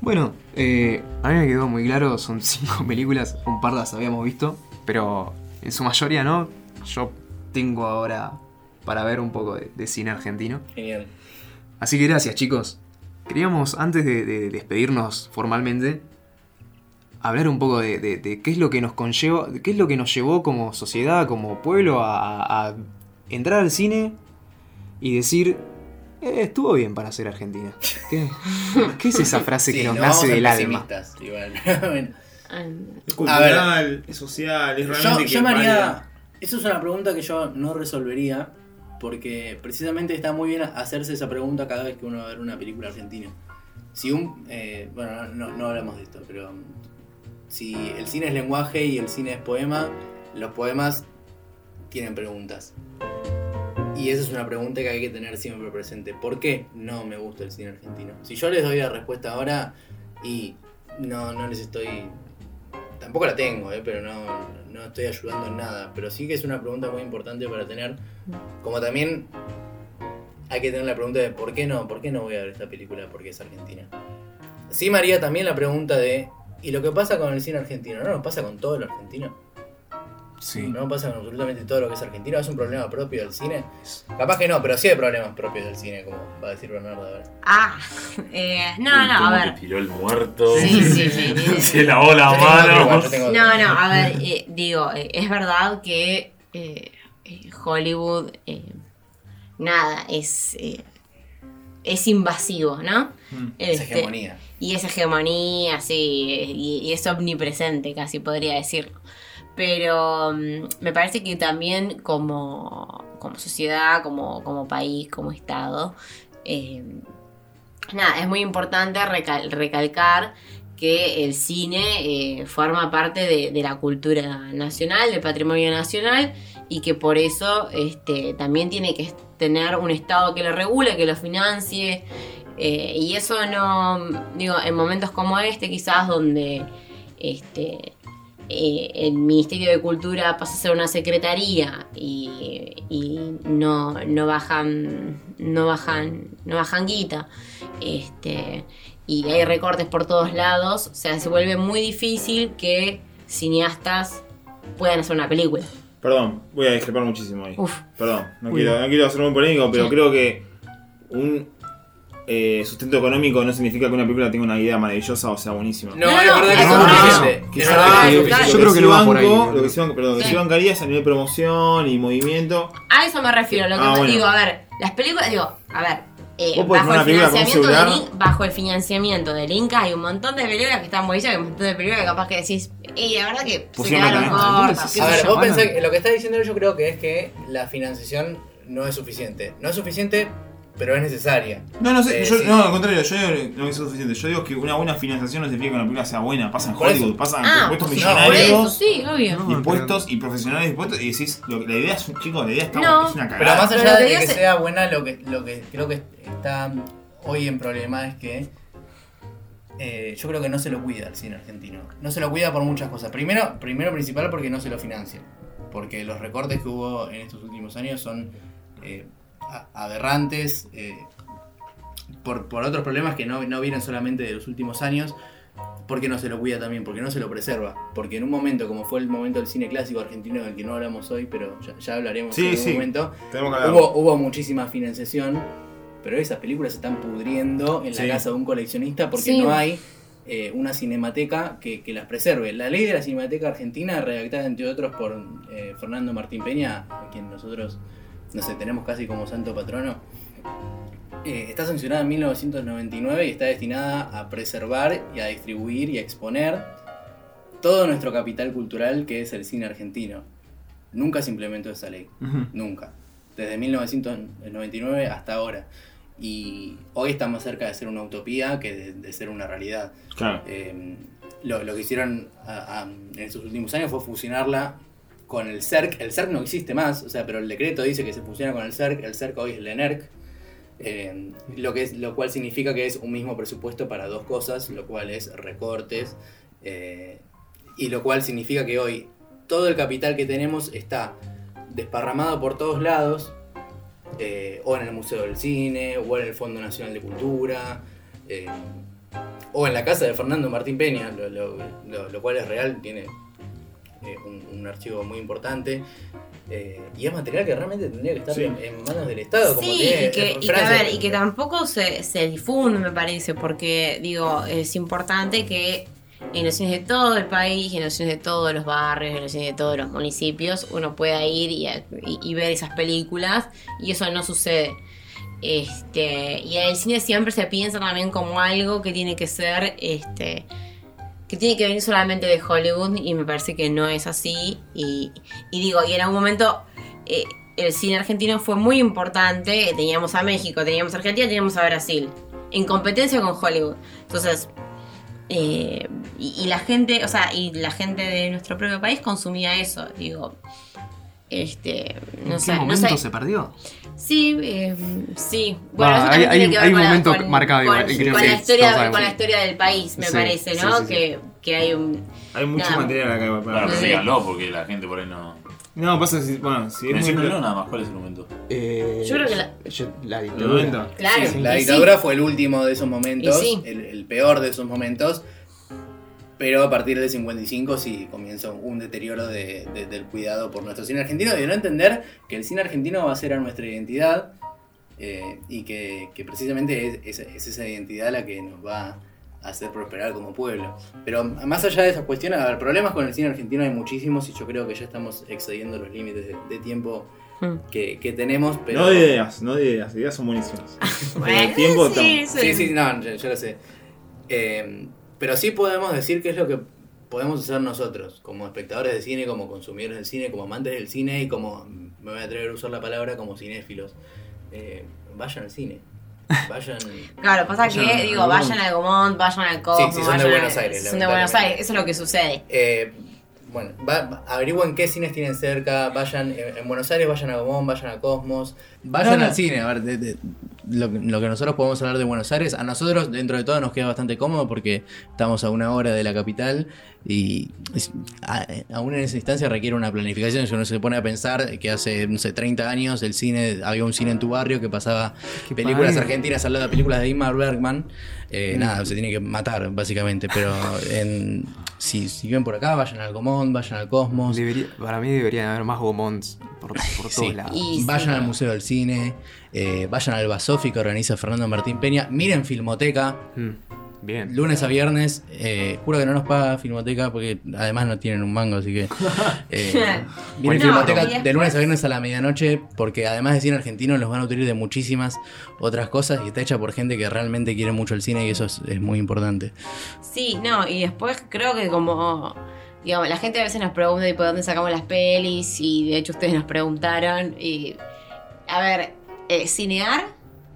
Bueno, eh, a mí me quedó muy claro, son cinco películas, un par las habíamos visto, pero en su mayoría no. Yo tengo ahora para ver un poco de, de cine argentino. Genial. Así que gracias chicos. Queríamos, antes de, de despedirnos formalmente, hablar un poco de, qué es lo que nos conlleva, qué es lo que nos llevó como sociedad, como pueblo, a entrar al cine y decir, "Eh, estuvo bien para ser Argentina. ¿Qué, qué es esa frase que nos no nace del alma? Igual. Bueno. Es cultural, es social, es Yo, realmente. yo haría. valga. Eso es una pregunta que yo no resolvería. Porque precisamente está muy bien hacerse esa pregunta cada vez que uno va a ver una película argentina. Si un. eh, bueno, no, no hablamos de esto, pero. um, Si el cine es lenguaje y el cine es poema, los poemas tienen preguntas. Y esa es una pregunta que hay que tener siempre presente. ¿Por qué no me gusta el cine argentino? Si yo les doy la respuesta ahora y no, no les estoy Tampoco la tengo, eh, pero no, no estoy ayudando en nada. Pero sí que es una pregunta muy importante para tener. Como también hay que tener la pregunta de ¿por qué no? ¿Por qué no voy a ver esta película porque es argentina? Sí, María, también la pregunta de ¿y lo que pasa con el cine argentino? ¿No nos pasa con todo lo argentino? Sí. ¿No pasa con absolutamente todo lo que es argentino? ¿Es un problema propio del cine? Capaz que no, pero sí hay problemas propios del cine, como va a decir Bernardo ahora. Ah, eh, no, no, a ver. tiró el muerto. Sí, sí, sí. sí. Se lavó la mano. No, no, a ver, eh, digo, eh, es verdad que eh, eh, Hollywood, eh, nada, es, eh, es invasivo, ¿no? Es Este, hegemonía. Y es hegemonía, sí, y, y es omnipresente, casi podría decirlo. Pero mm, me parece que también como, como sociedad, como, como país, como Estado, eh, nada, es muy importante recal- recalcar que el cine eh, forma parte de, de la cultura nacional, del patrimonio nacional, y que por eso este, también tiene que tener un Estado que lo regule, que lo financie, eh, y eso no, digo, en momentos como este, quizás donde este, eh, el Ministerio de Cultura pasa a ser una secretaría y, y no, no bajan, no bajan, no bajan guita, este, y hay recortes por todos lados, o sea, se vuelve muy difícil que cineastas puedan hacer una película. Perdón, voy a discrepar muchísimo ahí. Uf. Perdón, no quiero, no quiero ser muy polémico, pero Sí. creo que un eh, sustento económico no significa que una película tenga una idea maravillosa o sea buenísima. No, No, es no, no. Yo creo que no va por ahí. Lo que sí banco- perdón, lo que Sí. sí bancaría es a nivel promoción y movimiento. A eso me refiero. Lo que Ah, bueno. digo, a ver, las películas, digo, a ver, eh, Vos podés bajo, el financiamiento del bajo el financiamiento del Inca hay un montón de películas que están buenísimas, hay un montón de películas que capaz que decís, y la verdad que se qué A ver, vos pensás que lo que está diciendo yo creo que es que la financiación no es suficiente. No es suficiente pero es necesaria. No, no sé, Eh, yo, sí. no, al contrario, yo digo no es suficiente. Yo digo que una buena financiación no significa que una película sea buena. Pasa en Por eso. Hollywood, pasa en Ah, impuestos por millonarios. eso, sí, obvio. No, Impuestos y profesionales impuestos y decís, lo, la idea es, un- chicos, la idea está No. es una cagada. Pero más Pero allá que de que sea buena, lo que, lo que creo que está hoy en problema es que eh, yo creo que no se lo cuida el cine argentino. No se lo cuida por muchas cosas. Primero, primero principal porque no se lo financia. Porque los recortes que hubo en estos últimos años son eh, aberrantes. eh, por, por otros problemas que no, no vienen solamente de los últimos años. Porque no se lo cuida también, porque no se lo preserva. Porque en un momento, como fue el momento del cine clásico argentino del que no hablamos hoy, pero ya, ya hablaremos Sí, en algún sí. momento. Hubo, hubo muchísima financiación, pero esas películas se están pudriendo en Sí. la casa de un coleccionista porque Sí. no hay eh, una cinemateca que, que las preserve. La ley de la cinemateca argentina, redactada entre otros por eh, Fernando Martín Peña, a quien nosotros, no sé, tenemos casi como santo patrono, eh, está sancionada en 1999 y está destinada a preservar y a distribuir y a exponer todo nuestro capital cultural que es el cine argentino. Nunca se implementó esa ley. Nunca. Desde 1999 hasta ahora. Y hoy está más cerca de ser una utopía que de, de ser una realidad. Claro. Eh, lo, lo que hicieron a- a- en estos últimos años fue fusionarla con el CERC. El CERC no existe más, o sea, pero el decreto dice que se fusiona con el CERC. El CERC hoy es el ENERC. eh, lo, que es, lo cual significa que es un mismo presupuesto para dos cosas, lo cual es recortes. eh, y lo cual significa que hoy todo el capital que tenemos está desparramado por todos lados, eh, o en el Museo del Cine, o en el Fondo Nacional de Cultura, o en la casa de Fernando Martín Peña, lo- lo cual es real, tiene eh, un, un archivo muy importante. eh, y es material que realmente tendría que estar Sí. en, en manos del Estado. como Sí, tiene y que, y que, a ver, y que tampoco se, se difunde, me parece, porque, digo, es importante que en los cines de todo el país, en los cines de todos los barrios, en los cines de todos los municipios, uno pueda ir y, y- y ver esas películas, y eso no sucede. Este, y el cine siempre se piensa también como algo que tiene que ser, este, que tiene que venir solamente de Hollywood, y me parece que no es así. Y, digo, y en algún momento eh, el cine argentino fue muy importante. Teníamos a México, teníamos a Argentina, teníamos a Brasil. En competencia con Hollywood. Entonces, eh, y, y la gente, o sea, y la gente de nuestro propio país consumía eso. Digo, este, no ¿En sé, qué no momento sé. se perdió? Sí, eh, sí. Bueno, Va, eso hay- también hay tiene un- que hay ver un con, la- momento con- marcado con- igual, creo con que la historia, con la historia del país, me Sí, parece, ¿no? sí, sí. Que, que hay un... Hay mucho material acá para Claro, porque la gente por ahí no. No, pasa si, bueno, si es muy nada más, ¿cuál es el momento? Eh, Yo creo que la- yo- la El dictadura. Claro, Sí, la dictadura fue el último de esos momentos, Y sí. el, el peor de esos momentos, pero a partir del 55 sí comienza un deterioro de- de- del cuidado por nuestro cine argentino y de no entender que el cine argentino va a ser a nuestra identidad eh, y que, que precisamente es, es- es esa identidad la que nos va a hacer prosperar como pueblo. Pero más allá de esas cuestiones, a ver, problemas con el cine argentino hay muchísimos y yo creo que ya estamos excediendo los límites de, de tiempo Mm. que, que tenemos. Pero... No de ideas, no de ideas, ideas son buenísimas. Bueno, el tiempo sí, Sí, sí, no, yo, yo lo sé. Eh, pero sí podemos decir qué es lo que podemos hacer nosotros, como espectadores de cine, como consumidores del cine, como amantes del cine y como, me voy a atrever a usar la palabra, como cinéfilos. Eh, vayan al cine. Vayan. Claro, pasa que, Vayan al digo, vayan al Gomont, vayan al Cosmo. Sí, sí, son de Buenos Aires, Son de Buenos. Aires, eso es lo que sucede. Eh, bueno, va- va- averigüen qué cines tienen cerca, vayan en, en Buenos Aires, vayan a Gomón, vayan a Cosmos. Vayan No, no. al cine, a ver, de- de- lo, que- lo que nosotros podemos hablar de Buenos Aires, a nosotros dentro de todo nos queda bastante cómodo porque estamos a una hora de la capital y es- a- aún en esa instancia requiere una planificación. Si uno se pone a pensar que hace, no sé, 30 años el cine, había un cine en tu barrio que pasaba Qué películas padre. argentinas al lado de películas de Ingmar Bergman, eh, nada, se tiene que matar básicamente, pero en- si, si viven por acá, vayan al Gomón, vayan al Cosmos. Debería- para mí deberían haber más Gomonts por, por todos Sí. lados. Y Vayan sí. al Museo del Cine, eh, vayan al Basofi que organiza Fernando Martín Peña, miren Filmoteca, Mm, bien. lunes a viernes, eh, juro que no nos paga Filmoteca porque además no tienen un mango, así que... Eh, miren Filmoteca de lunes a viernes a la medianoche porque además de cine argentino los van a nutrir de muchísimas otras cosas y está hecha por gente que realmente quiere mucho el cine y eso es, es muy importante. Sí, no, y después creo que como, digamos, la gente a veces nos pregunta y por dónde sacamos las pelis, y de hecho ustedes nos preguntaron, y, a ver, eh, cinear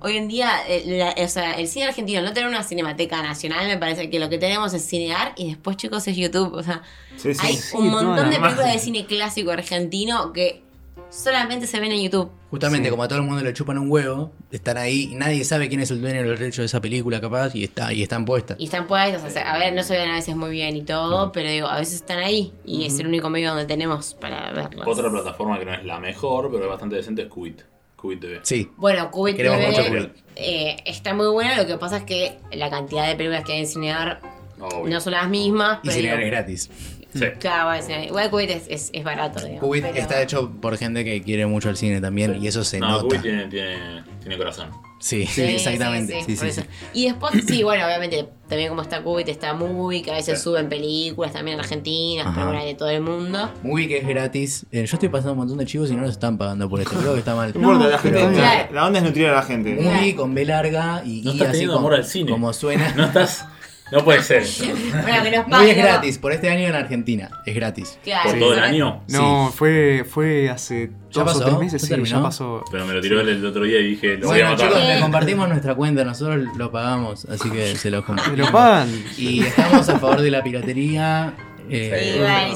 hoy en día, eh, la- o sea, el cine argentino, no tener una cinemateca nacional, me parece que lo que tenemos es cinear y después, chicos, es YouTube. O sea, Sí, sí. hay sí, un toda montón la de películas de cine clásico argentino que solamente se ven en YouTube. Justamente Sí. como a todo el mundo le chupan un huevo, están ahí y nadie sabe quién es el dueño del derecho de esa película capaz y está y están puestas. Y están puestos, o sea, a ver, no se ven a veces muy bien y todo, pero digo, a veces están ahí y es el único medio donde tenemos para verlas. Otra plataforma que no es la mejor, pero es bastante decente es Qubit. Qubit TV. Sí. Bueno, Qubit Queremos TV, mucho Qubit. eh, está muy buena, lo que pasa es que la cantidad de películas que hay en Cinear Obvio. no son las mismas, Y pero... Cinear es gratis. Sí. Claro, bueno, igual Qubit es, es, es barato, digamos. Pero- está hecho por gente que quiere mucho el cine también Sí. y eso se no, nota. Tiene, tiene, tiene corazón. Sí, Sí, exactamente. sí, Sí, por sí, eso. sí. Y después, sí, bueno, obviamente, también como está Qubit, está Movie, que a veces Sí. suben películas también argentinas, pero de todo el mundo. Movie que es gratis. Eh, yo estoy pasando un montón de chivos y no nos están pagando por esto. Creo que está mal. No la, gente, pero- la, Claro. la onda es nutrir a la gente. Movie con B larga y, No y estás así como, amor al cine. como suena. No estás. No puede ser. Bueno, que nos es ¿no? gratis, por este año en Argentina. Es gratis. Claro, Por todo el año. No, fue, fue hace ¿Ya dos pasó? o tres meses, ¿Ya sí, ya pasó. Pero me lo tiró el, el otro día y dije, lo voy a Bueno, matar. chicos, le compartimos nuestra cuenta, nosotros lo pagamos, así que se los ¿Me compartimos. lo pagan? Y estamos a favor de la piratería. Eh,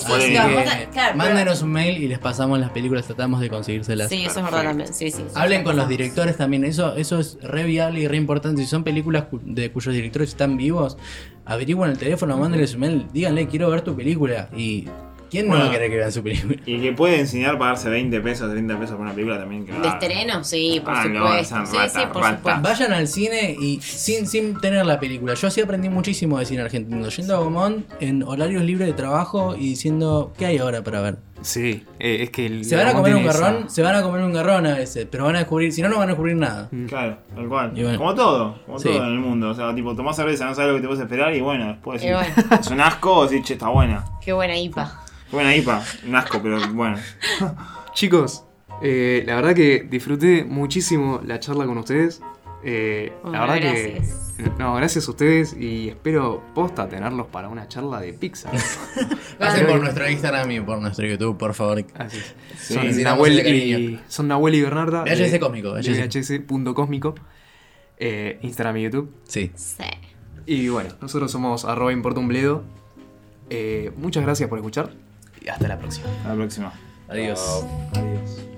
mándenos un mail y les pasamos las películas, tratamos de conseguírselas. Sí, eso es verdad también. Sí, sí. sí. Hablen con los directores también, eso, eso es re viable y re importante. Si son películas cu- de cuyos directores están vivos, averigüen el teléfono, mándenles un mail, díganle quiero ver tu película. Y ¿quién no va a querer que vean su película? Y que puede enseñar pagarse 20 pesos, 30 pesos por una película también. Que ¿De haga. estreno? Sí, por Ah, no, supuesto. esa sí, rata, sí, por rata. supuesto. Vayan al cine y sin, sin tener la película. Yo así aprendí muchísimo de cine argentino. Yendo a Gomón en horarios libres de trabajo y diciendo, ¿qué hay ahora para ver? Sí, eh, es que el. Se van a comer un esa- garrón, se van a comer un garrón a veces, pero van a descubrir, si no, no van a descubrir nada. Claro, tal cual. Bueno. Como todo, como Sí. todo en el mundo. O sea, tipo, tomás cerveza, no sabes lo que te puedes esperar y bueno, después Y bueno. es un asco o decís, che, está buena. Qué buena IPA. Buena IPA, un asco, pero bueno. Chicos, eh, la verdad que disfruté muchísimo la charla con ustedes. Eh, la verdad gracias. que. No, gracias a ustedes y espero posta tenerlos para una charla de Pixar. Pasen por nuestro Instagram y por nuestro YouTube, por favor. Así es. Sí, son, Nahuel y, cariño. son Nahuel y Bernarda. VHS Cósmico. VHS.cósmico. Eh, Instagram y YouTube. Sí. Sí. Y bueno, nosotros somos arroba importa un bledo. Eh, muchas gracias por escuchar hasta la próxima. Hasta la próxima. Adiós. Chao. Adiós.